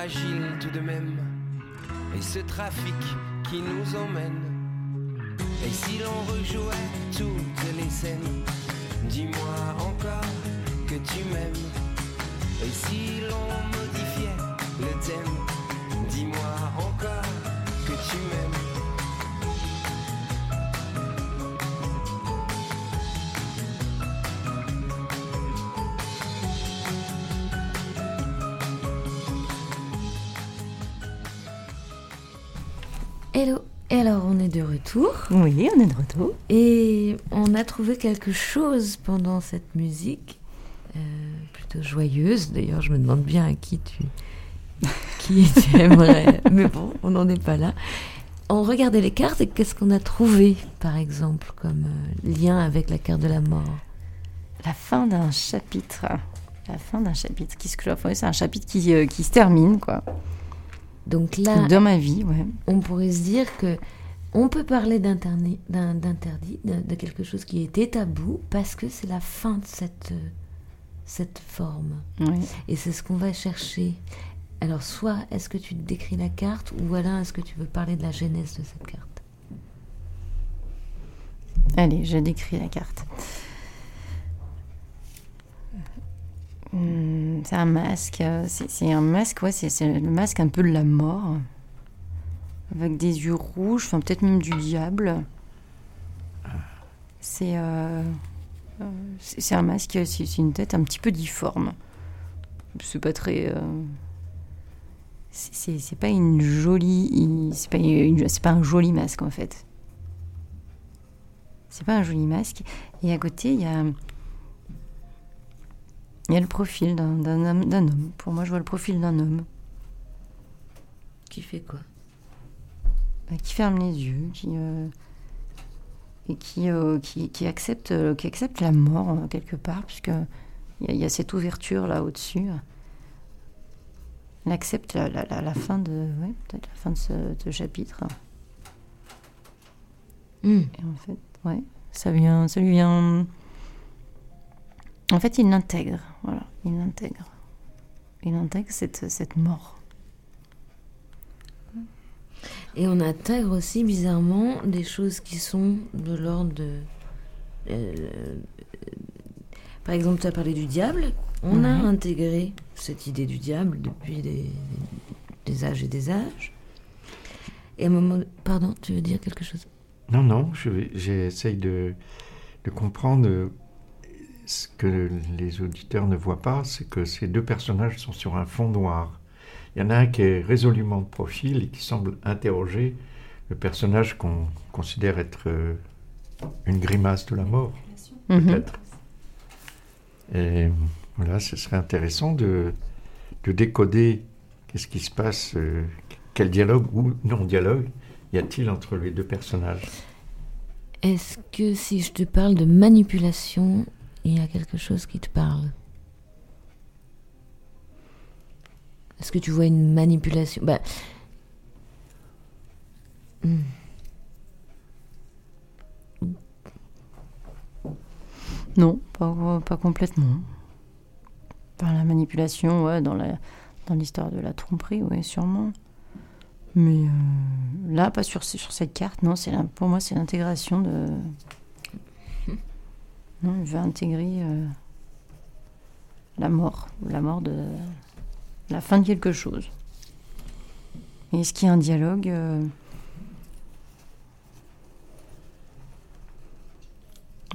fragile tout de même. Et ce trafic qui nous emmène. Et si l'on rejouait toutes les scènes, dis-moi encore que tu m'aimes. Et si l'on modifiait le thème, dis-moi Et alors, on est de retour. Oui, on est de retour. Et on a trouvé quelque chose pendant cette musique, euh, plutôt joyeuse. D'ailleurs, je me demande bien à qui tu, qui tu aimerais. Mais bon, on n'en est pas là. On regardait les cartes et qu'est-ce qu'on a trouvé, par exemple, comme euh, lien avec la carte de la mort? La fin d'un chapitre. La fin d'un chapitre qui se clôt. Enfin, c'est un chapitre qui, euh, qui se termine, quoi. Donc là, Dans ma vie, ouais. on pourrait se dire que on peut parler d'interdit, de, de quelque chose qui était tabou, parce que c'est la fin de cette, euh, cette forme. Oui. Et c'est ce qu'on va chercher. Alors, soit est-ce que tu décris la carte, ou alors est-ce que tu veux parler de la genèse de cette carte? Allez, je décris la carte. Hum, C'est un masque. euh, C'est un masque, ouais, c'est le masque un peu de la mort. Avec des yeux rouges, enfin peut-être même du diable. C'est euh, euh, c'est un masque, c'est une tête un petit peu difforme. C'est pas très. euh, c'est- pas une jolie. C'est pas, pas un joli masque en fait. C'est pas un joli masque. Et à côté, il y a, il y a le profil d'un homme, d'un homme. Pour moi, je vois le profil d'un homme Qui fait quoi? Euh, qui ferme les yeux, qui euh, et qui, euh, qui, qui accepte, euh, qui accepte la mort quelque part, puisque il y, a- il y a cette ouverture là au-dessus. Il accepte la, la, la, la fin de, ouais, peut-être la fin de ce, ce chapitre. Hmm. Et en fait, ouais, ça vient, ça lui vient. En fait, il l'intègre, voilà, il l'intègre. Il intègre cette, cette mort. Et on intègre aussi bizarrement des choses qui sont de l'ordre de. euh, par exemple, tu as parlé du diable. On a Ouais. intégré cette idée du diable depuis des, des âges et des âges. Et à un moment. Pardon, tu veux dire quelque chose? Non, non, je vais- j'essaye de, de comprendre ce que les auditeurs ne voient pas, c'est que ces deux personnages sont sur un fond noir. Il y en a un qui est résolument de profil et qui semble interroger le personnage qu'on considère être euh, une grimace de la mort, peut-être. Et voilà, ce serait intéressant de, de décoder qu'est-ce qui se passe, euh, quel dialogue ou non-dialogue y a-t-il entre les deux personnages? Est-ce que si je te parle de manipulation, il y a quelque chose qui te parle Est-ce que tu vois une manipulation? Bah, hmm. Non, pas, pas complètement. Par la manipulation, ouais, dans la, dans l'histoire de la tromperie, oui, sûrement. Mais euh, là, pas sur, sur cette carte, non. C'est pour moi, c'est l'intégration de. Non, il veut intégrer euh, la mort, la mort de la fin de quelque chose. Et est-ce qu'il y a un dialogue euh,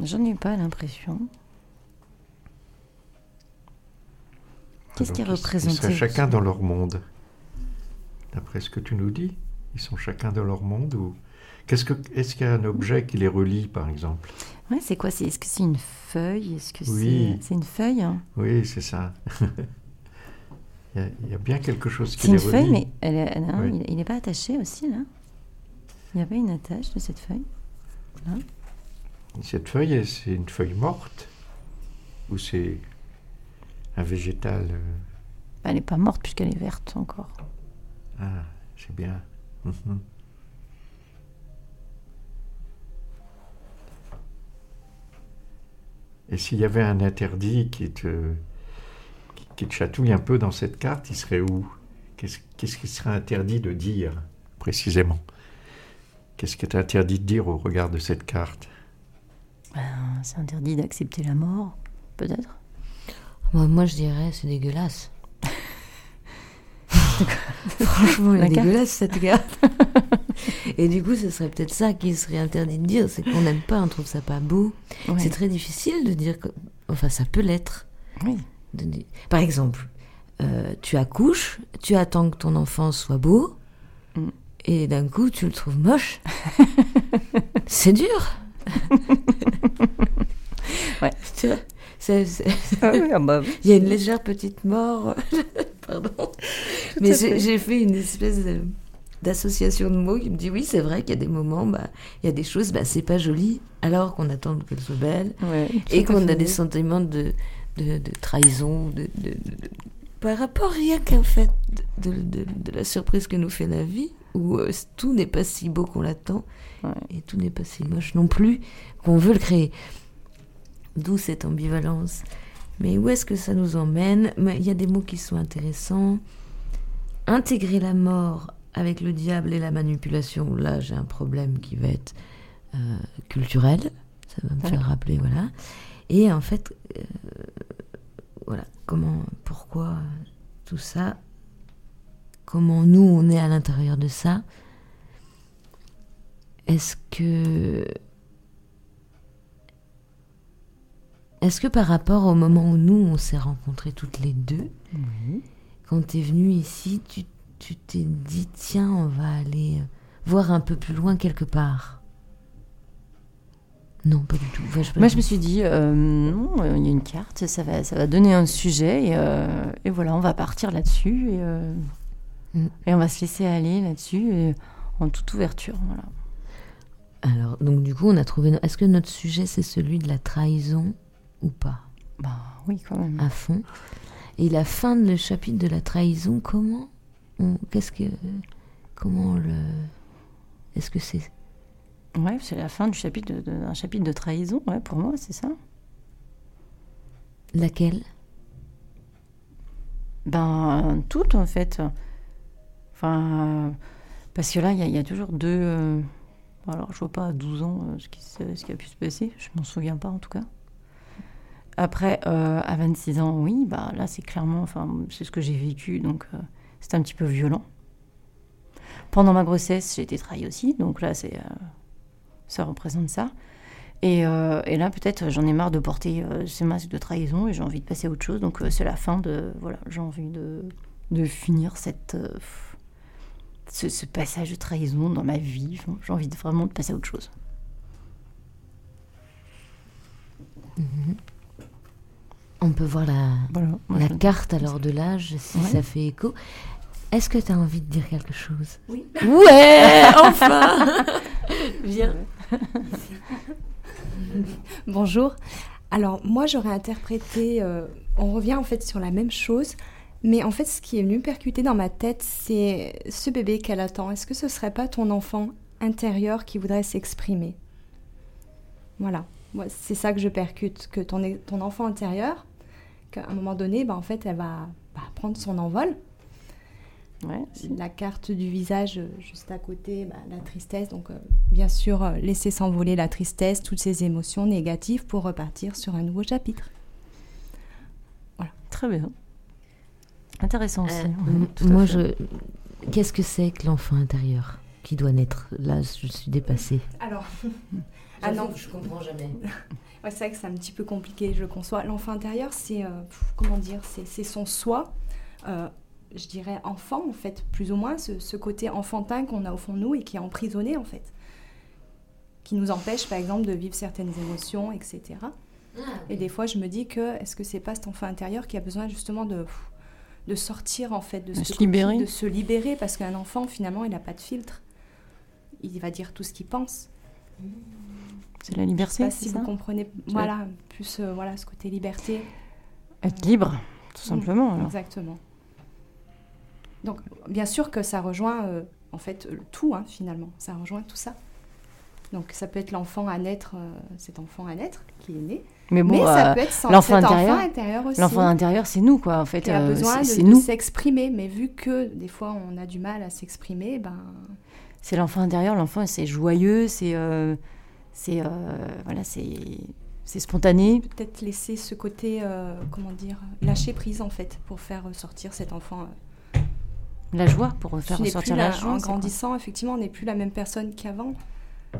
J'en ai pas l'impression. Qu'est-ce qui est représenté Ils seraient chacun dans leur monde. D'après ce que tu nous dis, ils sont chacun dans leur monde ou qu'est-ce que est-ce qu'il y a un objet qui les relie, par exemple? Ouais, c'est quoi c'est, Est-ce que c'est une feuille? Est-ce que Oui. c'est, c'est une feuille? Hein Oui, c'est ça. il, y a, il y a bien quelque chose qui C'est les une relie. feuille, mais elle est- Oui. il n'est pas attaché aussi, là Il n'y a pas une attache de cette feuille? Cette feuille, est- c'est une feuille morte? Ou c'est un végétal euh, Elle n'est pas morte puisqu'elle est verte encore. Ah, c'est bien. Et s'il y avait un interdit qui te, qui, qui te chatouille un peu dans cette carte, il serait où? Qu'est-ce qu'est-ce qui serait interdit de dire, précisément? Qu'est-ce qui est interdit de dire au regard de cette carte? Ben, c'est interdit d'accepter la mort, peut-être. Moi, moi, je dirais, c'est dégueulasse. Franchement, elle La est dégueulasse cette carte. Et du coup, ce serait peut-être ça qui serait interdit de dire, c'est qu'on n'aime pas, on trouve ça pas beau. Ouais. C'est très difficile de dire que... Enfin, ça peut l'être. Oui. de dire- Par exemple, euh, tu accouches, tu attends que ton enfant soit beau, Mm. et d'un coup, tu le trouves moche. c'est dur. Ouais. Tu vois, c'est- c'est- Ah oui, ah bah il y a une légère petite mort. Pardon. Mais fait. j'ai fait une espèce de- d'association de mots qui me dit oui, c'est vrai qu'il y a des moments, bah, il y a des choses, bah, c'est pas joli, alors qu'on attend qu'elles soient belles, Ouais, et qu'on a des sentiments de, de, de trahison, de, de- par rapport rien qu'en fait de, la surprise que nous fait la vie, où euh, tout n'est pas si beau qu'on l'attend, Ouais. et tout n'est pas si moche non plus qu'on veut le créer. D'où cette ambivalence. Mais où est-ce que ça nous emmène? Il y a des mots qui sont intéressants. Intégrer la mort avec le diable et la manipulation, là j'ai un problème qui va être euh, culturel. Ça va me faire rappeler, voilà. Et en fait, euh, voilà, comment, pourquoi tout ça Comment nous on est à l'intérieur de ça Est-ce que Est-ce que par rapport au moment où nous, on s'est rencontrés toutes les deux, quand tu es venue ici, tu tu t'es dit, tiens, on va aller euh, voir un peu plus loin quelque part Non, pas du tout. Enfin, je Moi, je me suis dit, euh, non, euh, il y a une carte, ça va, ça va donner un sujet, et, euh, et voilà, on va partir là-dessus, et, euh, Mm. et on va se laisser aller là-dessus, en toute ouverture, voilà. Alors, donc du coup, on a trouvé... no- Est-ce que notre sujet, c'est celui de la trahison ou pas? Bah oui, quand même. À fond. Et la fin de le chapitre de la trahison, comment. Qu'est-ce que... Comment le... Est-ce que c'est... Ouais, c'est la fin du chapitre d'un chapitre de trahison, ouais, pour moi, c'est ça. Laquelle? Ben, tout, en fait. Enfin, euh, parce que là, il y, a- il y a toujours deux... euh, alors, je vois pas à 12 ans euh, ce, qui, ce qui a pu se passer, je m'en souviens pas, en tout cas. Après, euh, à 26 ans, oui, bah là, c'est clairement... Enfin, c'est ce que j'ai vécu, donc c'est un petit peu violent. Pendant ma grossesse, j'ai été trahie aussi, donc là, c'est... euh, ça représente ça. Et, euh, et là, peut-être, j'en ai marre de porter euh, ce masque de trahison et j'ai envie de passer à autre chose. Donc, euh, c'est la fin de. Voilà, j'ai envie de, de finir cette, ce, passage de trahison dans ma vie. J'ai envie vraiment de passer à autre chose. On peut voir la, Voilà. Moi, la je- carte alors de l'âge, si Ouais. ça fait écho. Est-ce que tu as envie de dire quelque chose? Oui. Ouais, enfin Viens. Bonjour. Alors moi j'aurais interprété, euh, on revient en fait sur la même chose, mais en fait ce qui est venu percuter dans ma tête c'est ce bébé qu'elle attend. Est-ce que ce serait pas ton enfant intérieur qui voudrait s'exprimer? Voilà, moi c'est ça que je percute, que ton, ton enfant intérieur, qu'à un moment donné, bah, en fait elle va bah, prendre son envol Ouais, si. La carte du visage euh, juste à côté, bah, la tristesse. Donc, euh, bien sûr, euh, laisser s'envoler la tristesse, toutes ces émotions négatives pour repartir sur un nouveau chapitre. Très bien. Intéressant aussi. Euh, moi, je. Qu'est-ce que c'est que l'enfant intérieur qui doit naître? Là, je suis dépassée. Alors, ah non, je comprends jamais. Ouais, c'est vrai que c'est un petit peu compliqué, je conçois. L'enfant intérieur, c'est, euh, comment dire, c'est, son soi, euh, je dirais enfant, en fait, plus ou moins, ce, ce côté enfantin qu'on a au fond de nous et qui est emprisonné, en fait. Qui nous empêche, par exemple, de vivre certaines émotions, etc. Et des fois, je me dis que, est-ce que c'est pas cet enfant intérieur qui a besoin justement de, sortir, en fait, de, De ce se libérer. de se libérer, parce qu'un enfant, finalement, il n'a pas de filtre. Il va dire tout ce qu'il pense. C'est la Je sais liberté, pas c'est si ça vous comprenez, voilà, plus euh, voilà, ce côté liberté. Être libre, tout simplement. alors. Exactement. Donc, bien sûr que ça rejoint, euh, en fait, tout, hein, finalement. Ça rejoint tout ça. Donc, ça peut être l'enfant à naître, euh, cet enfant à naître qui est né. Mais bon, Mais ça peut être sans- l'enfant intérieur- aussi. l'enfant intérieur, c'est nous, quoi. En fait, qui a besoin de, de s'exprimer. Mais vu que, des fois, on a du mal à s'exprimer, ben, C'est l'enfant intérieur. L'enfant, c'est joyeux, c'est, c'est, euh, voilà, c'est, c'est spontané. peut-être laisser ce côté, euh, comment dire, lâcher prise, en fait, pour faire sortir cet enfant. euh, La joie pour faire ressortir la la- joie. En grandissant, effectivement, on n'est plus la même personne qu'avant.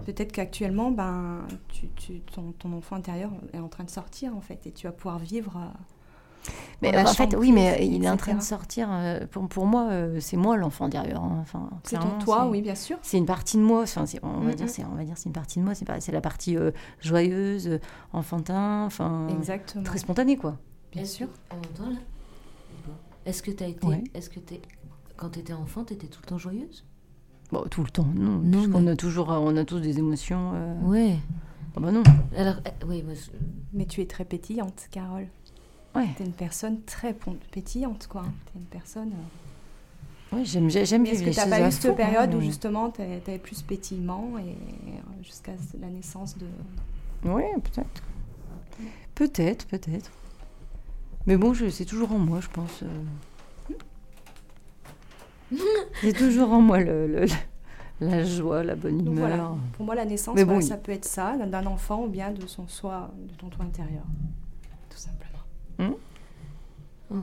Peut-être qu'actuellement, ben, tu, tu- ton, ton enfant intérieur est en train de sortir, en fait, et tu vas pouvoir vivre. Mais en fait, oui, mais il est en train de sortir. euh, Pour, pour moi, euh, c'est moi l'enfant intérieur. hein. Enfin, C'est toi, oui, bien sûr. C'est une partie de moi. Enfin, on va dire, c'est, on va dire, c'est une partie de moi. C'est, pas- c'est la partie euh, joyeuse, enfantin, enfin, Exactement. très spontanée, quoi. Bien sûr. On là Est-ce que t'as été. Ouais. Est-ce que t'es. Quand t'étais enfant, t'étais tout le temps joyeuse? Bon, tout le temps, non. Non, mais- a toujours, on a tous des émotions. euh, Ouais. ah bah non. Alors, euh, oui, je- Mais tu es très pétillante, Carole. Ouais. Tu es une personne très pétillante, quoi. Tu es une personne. euh, Ouais, j'aime, j'ai- j'aime est-ce que les tu n'as choses pas eu cette fond, période hein, où justement tu avais plus pétillement et jusqu'à la naissance de. Oui, peut-être. Peut-être, peut-être. Mais bon, c'est toujours en moi, je pense. euh. c'est toujours en moi le, le- la joie, la bonne Donc humeur. voilà. Pour moi, la naissance, Mais voilà, bon, ça peut être ça, d'un- d'un enfant ou bien de son soi, de ton toi intérieur. Tout simplement. Oh,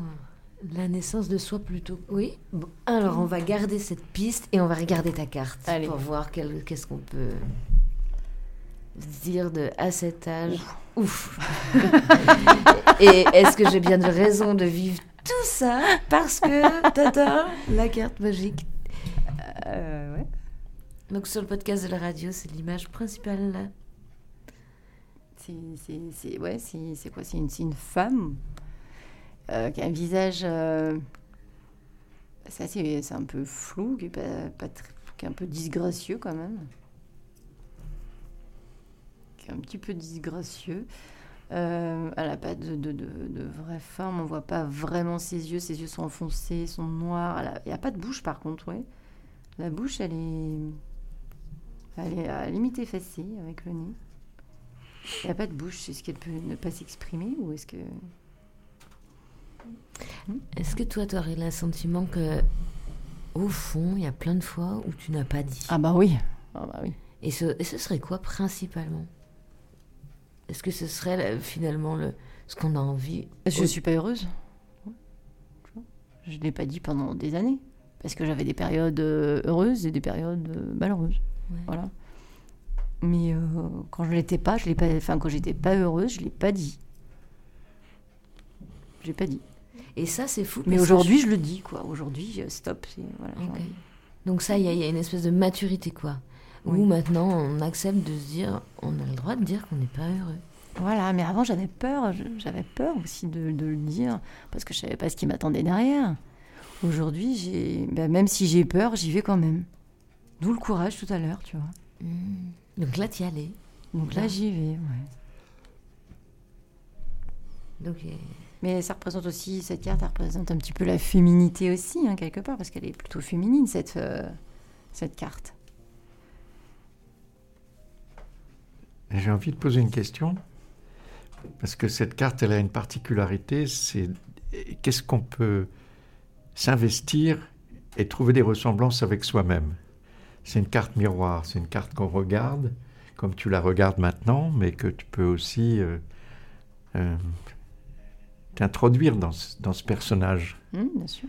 La naissance de soi plutôt. Oui. Bon, alors, on va garder cette piste et on va regarder ta carte Allez. pour voir quel- qu'est-ce qu'on peut dire de à cet âge. Ouf. et est-ce que j'ai bien de raison de vivre tout ça parce que tata, la carte magique. Euh, ouais. Donc sur le podcast de la radio, c'est l'image principale là. C'est, ouais, quoi c'est une, femme euh, qui a un visage. euh, c'est, un peu flou, qui est, pas, qui est un peu disgracieux quand même. Qui est un petit peu disgracieux. Euh, elle n'a pas de, de, de- vraie forme, on voit pas vraiment ses yeux. Ses yeux sont enfoncés, sont noirs. A- Il n'y a pas de bouche par contre, ouais. La bouche, elle est. Elle est à limite effacée avec le nez. Il n'y a pas de bouche. Est-ce qu'elle peut ne pas s'exprimer ou est-ce que. Est-ce que toi, tu aurais le sentiment que, au fond, il y a plein de fois où tu n'as pas dit? Ah bah oui. Ah bah oui. et, ce, et ce serait quoi principalement? Est-ce que ce serait le- finalement le, ce qu'on a envie Je au- ne suis pas heureuse. Je ne l'ai pas dit pendant des années. Parce que j'avais des périodes euh, heureuses et des périodes euh, malheureuses. Ouais. Voilà. Mais euh, quand je l'étais pas, je l'ai pas. Enfin, quand j'étais pas heureuse, je l'ai pas dit. Je l'ai pas dit. Et ça, c'est fou. Mais aujourd'hui, je le dis, quoi. Aujourd'hui, euh, stop. Voilà, Donc ça, il y, a- il y a une espèce de maturité, quoi. Oui. Où maintenant, on accepte de se dire, on a le droit de dire qu'on n'est pas heureux. Voilà, mais avant j'avais peur, j'avais peur aussi de, de le dire, parce que je savais pas ce qui m'attendait derrière. Aujourd'hui, j'ai, ben, même si j'ai peur, j'y vais quand même. D'où le courage tout à l'heure, tu vois. Hmm. Donc là, tu y allais. Donc là, Là. j'y vais, ouais. Donc, euh, Mais ça représente aussi, cette carte, elle représente un petit peu la féminité aussi, hein, quelque part, parce qu'elle est plutôt féminine, cette, euh, cette carte. J'ai envie de poser une question, parce que cette carte, elle a une particularité, c'est qu'est-ce qu'on peut s'investir et trouver des ressemblances avec soi-même? C'est une carte miroir, c'est une carte qu'on regarde comme tu la regardes maintenant, mais que tu peux aussi euh, euh, t'introduire dans, ce- dans ce personnage. Hum, bien sûr.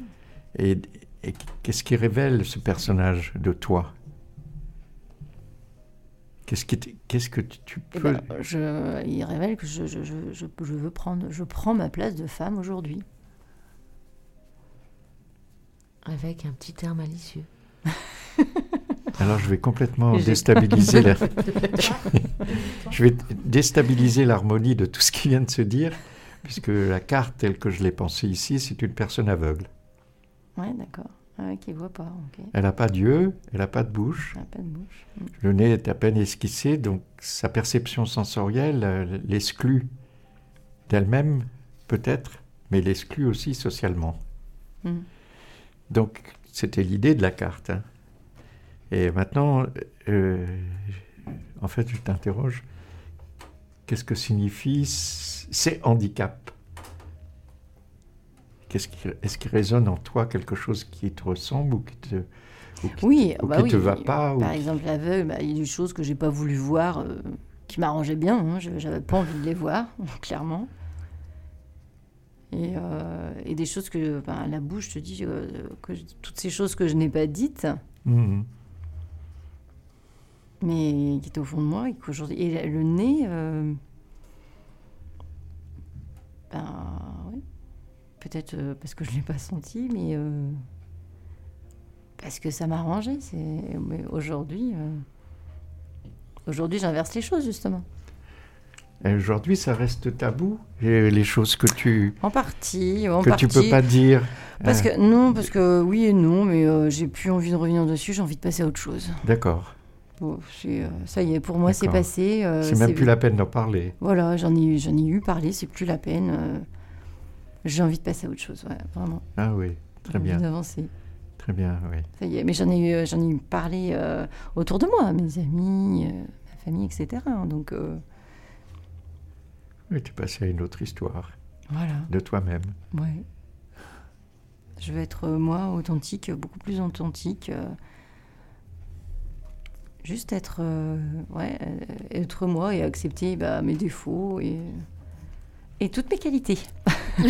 Et, et qu'est-ce qui révèle ce personnage de toi? Qu'est-ce qui t- qu'est-ce que tu, tu Eh peux... ben, je, il révèle que je, je, je, je veux prendre, je prends ma place de femme aujourd'hui. Avec un petit air malicieux. Alors je vais complètement déstabiliser la... je vais déstabiliser l'harmonie de tout ce qui vient de se dire, puisque la carte telle que je l'ai pensée ici, c'est une personne aveugle. Ouais, d'accord. Ah ouais, qui voit pas, ok. Elle n'a pas d'yeux, elle n'a pas de bouche, Elle a pas de bouche. Hum. le nez est à peine esquissé, donc sa perception sensorielle euh, l'exclut d'elle-même, peut-être, mais l'exclut aussi socialement. Hum. Donc, c'était l'idée de la carte. hein. Et maintenant, euh, en fait, je t'interroge, qu'est-ce que signifie ces handicaps Est-ce qu'il résonne en toi quelque chose qui te ressemble ou qui te, ou qui, Oui, ou bah qui oui. te va pas Par exemple, l'aveugle, bah, il y a des choses que j'ai pas voulu voir euh, qui m'arrangeaient bien. hein. Je- J'avais pas envie de les voir, clairement. Et, euh, et des choses que, ben, la bouche, je te dis, euh, que je- toutes ces choses que je n'ai pas dites, Mhm. Mais qui étaient au fond de moi, et qu'aujourd'hui. Et le nez, euh, ben oui. Peut-être euh, parce que je ne l'ai pas senti, mais euh, parce que ça m'a arrangé. c'est- Mais aujourd'hui, aujourd'hui, j'inverse les choses, justement. Aujourd'hui, ça reste tabou, les choses que tu En partie, en que partie. tu peux pas dire. Parce que non, parce que oui et non, mais j'ai plus envie de revenir dessus. J'ai envie de passer à autre chose. D'accord. Bon, euh, ça y est, pour moi, c'est passé. euh, c'est même plus la peine d'en parler. Voilà, j'en ai, j'en ai eu parlé, c'est plus la peine. euh, j'ai envie de passer à autre chose, ouais, vraiment. Ah oui, très bien, d'avancer. très bien, oui. Ça y est, mais j'en ai eu, j'en ai eu parlé autour de moi, mes amis, ma famille, etc. hein, donc Oui, tu es passé à une autre histoire voilà, de toi-même. ouais. Je veux être moi authentique, beaucoup plus authentique. Juste être, euh, ouais, euh, être moi et accepter bah, mes défauts et, et toutes mes qualités.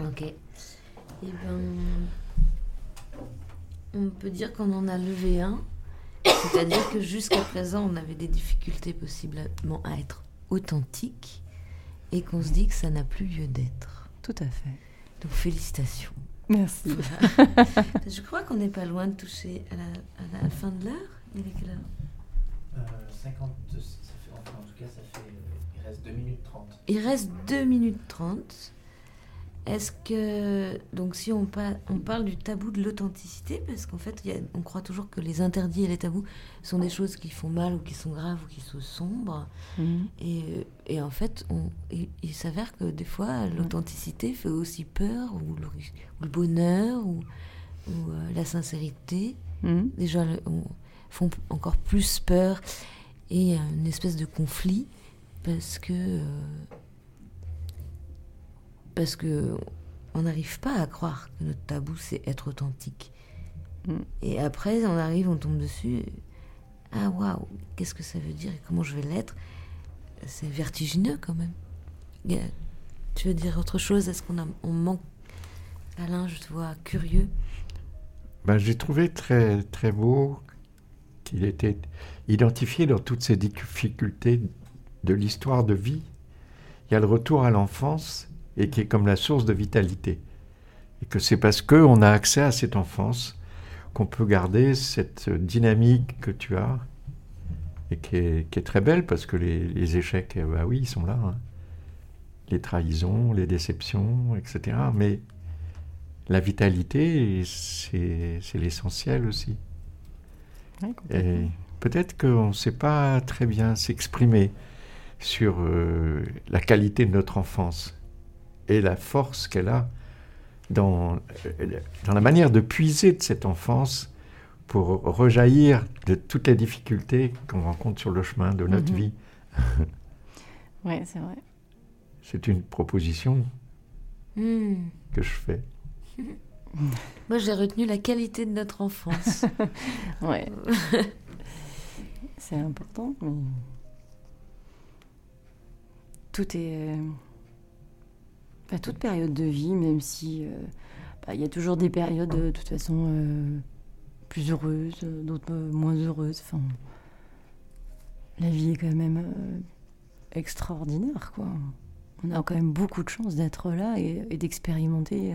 Ok. Eh ben, on peut dire qu'on en a levé un. C'est-à-dire que jusqu'à présent, on avait des difficultés possiblement à être authentique et qu'on se dit que ça n'a plus lieu d'être. Tout à fait. Donc félicitations. Merci. Je crois qu'on n'est pas loin de toucher à la, à la fin de l'heure. Il est quelle heure Euh, 50, ça fait, enfin, en tout cas, ça fait. euh, il reste 2 minutes 30. Il reste 2 minutes 30. Est-ce que, donc si on, pa- on parle du tabou de l'authenticité, parce qu'en fait, il y a- on croit toujours que les interdits et les tabous sont des choses qui font mal ou qui sont graves ou qui sont sombres. Mhm. Et, et en fait, on, il, il s'avère que des fois, l'authenticité fait aussi peur, ou le, ou le bonheur, ou, ou, euh, la sincérité. Mhm. Déjà, le- on- font encore plus peur. Et il y a une espèce de conflit, parce que... euh, parce que on n'arrive pas à croire que notre tabou, c'est être authentique. Mm. Et après, on arrive, on tombe dessus. Ah waouh, qu'est-ce que ça veut dire et comment je vais l'être? C'est vertigineux quand même. Tu veux dire autre chose? Est-ce qu'on a, on manque Alain, je te vois curieux? Ben, J'ai trouvé très, très beau qu'il était identifié dans toutes ces difficultés de l'histoire de vie. Il y a le retour à l'enfance et qui est comme la source de vitalité. Et que c'est parce qu'on a accès à cette enfance qu'on peut garder cette dynamique que tu as et qui est, qui est très belle parce que les, les échecs, ben oui, ils sont là. hein. Les trahisons, les déceptions, etc. Mais la vitalité, c'est l'essentiel aussi. Et peut-être qu'on ne sait pas très bien s'exprimer sur euh, la qualité de notre enfance et la force qu'elle a dans, dans la manière de puiser de cette enfance pour rejaillir de toutes les difficultés qu'on rencontre sur le chemin de notre Mhm. vie. Ouais, c'est vrai. C'est une proposition Hmm. que je fais. Moi, j'ai retenu la qualité de notre enfance. Ouais. C'est important, mais tout est. euh, toute période de vie, même si euh, bah, il y a toujours des périodes de toute façon euh, plus heureuses, euh, d'autres moins heureuses. Enfin, la vie est quand même extraordinaire, quoi. On a quand même beaucoup de chance d'être là et, d'expérimenter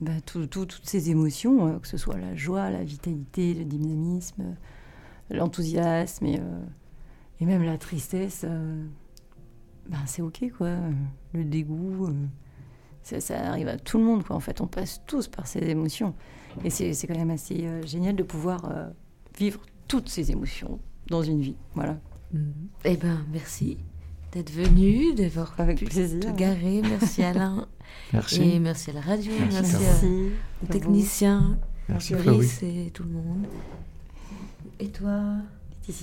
bah, tout- tout- toutes ces émotions, que ce soit la joie, la vitalité, le dynamisme, l'enthousiasme et même la tristesse. Ben, c'est ok, quoi. Le dégoût, euh, ça, ça arrive à tout le monde, quoi. En fait, on passe tous par ces émotions. Et c'est quand même assez euh, génial de pouvoir euh, vivre toutes ces émotions dans une vie. Voilà. Eh ben, merci d'être venu, d'avoir Avec pu plaisir. te garer. Merci Alain. Merci. Et merci à la radio, Merci, merci, aux techniciens, Merci Fabrice Chloé. et tout le monde. Et toi?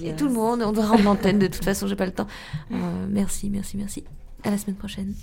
Et tout le monde. On doit rendre l'antenne de toute façon, j'ai pas le temps. Euh, merci, merci, merci. À la semaine prochaine.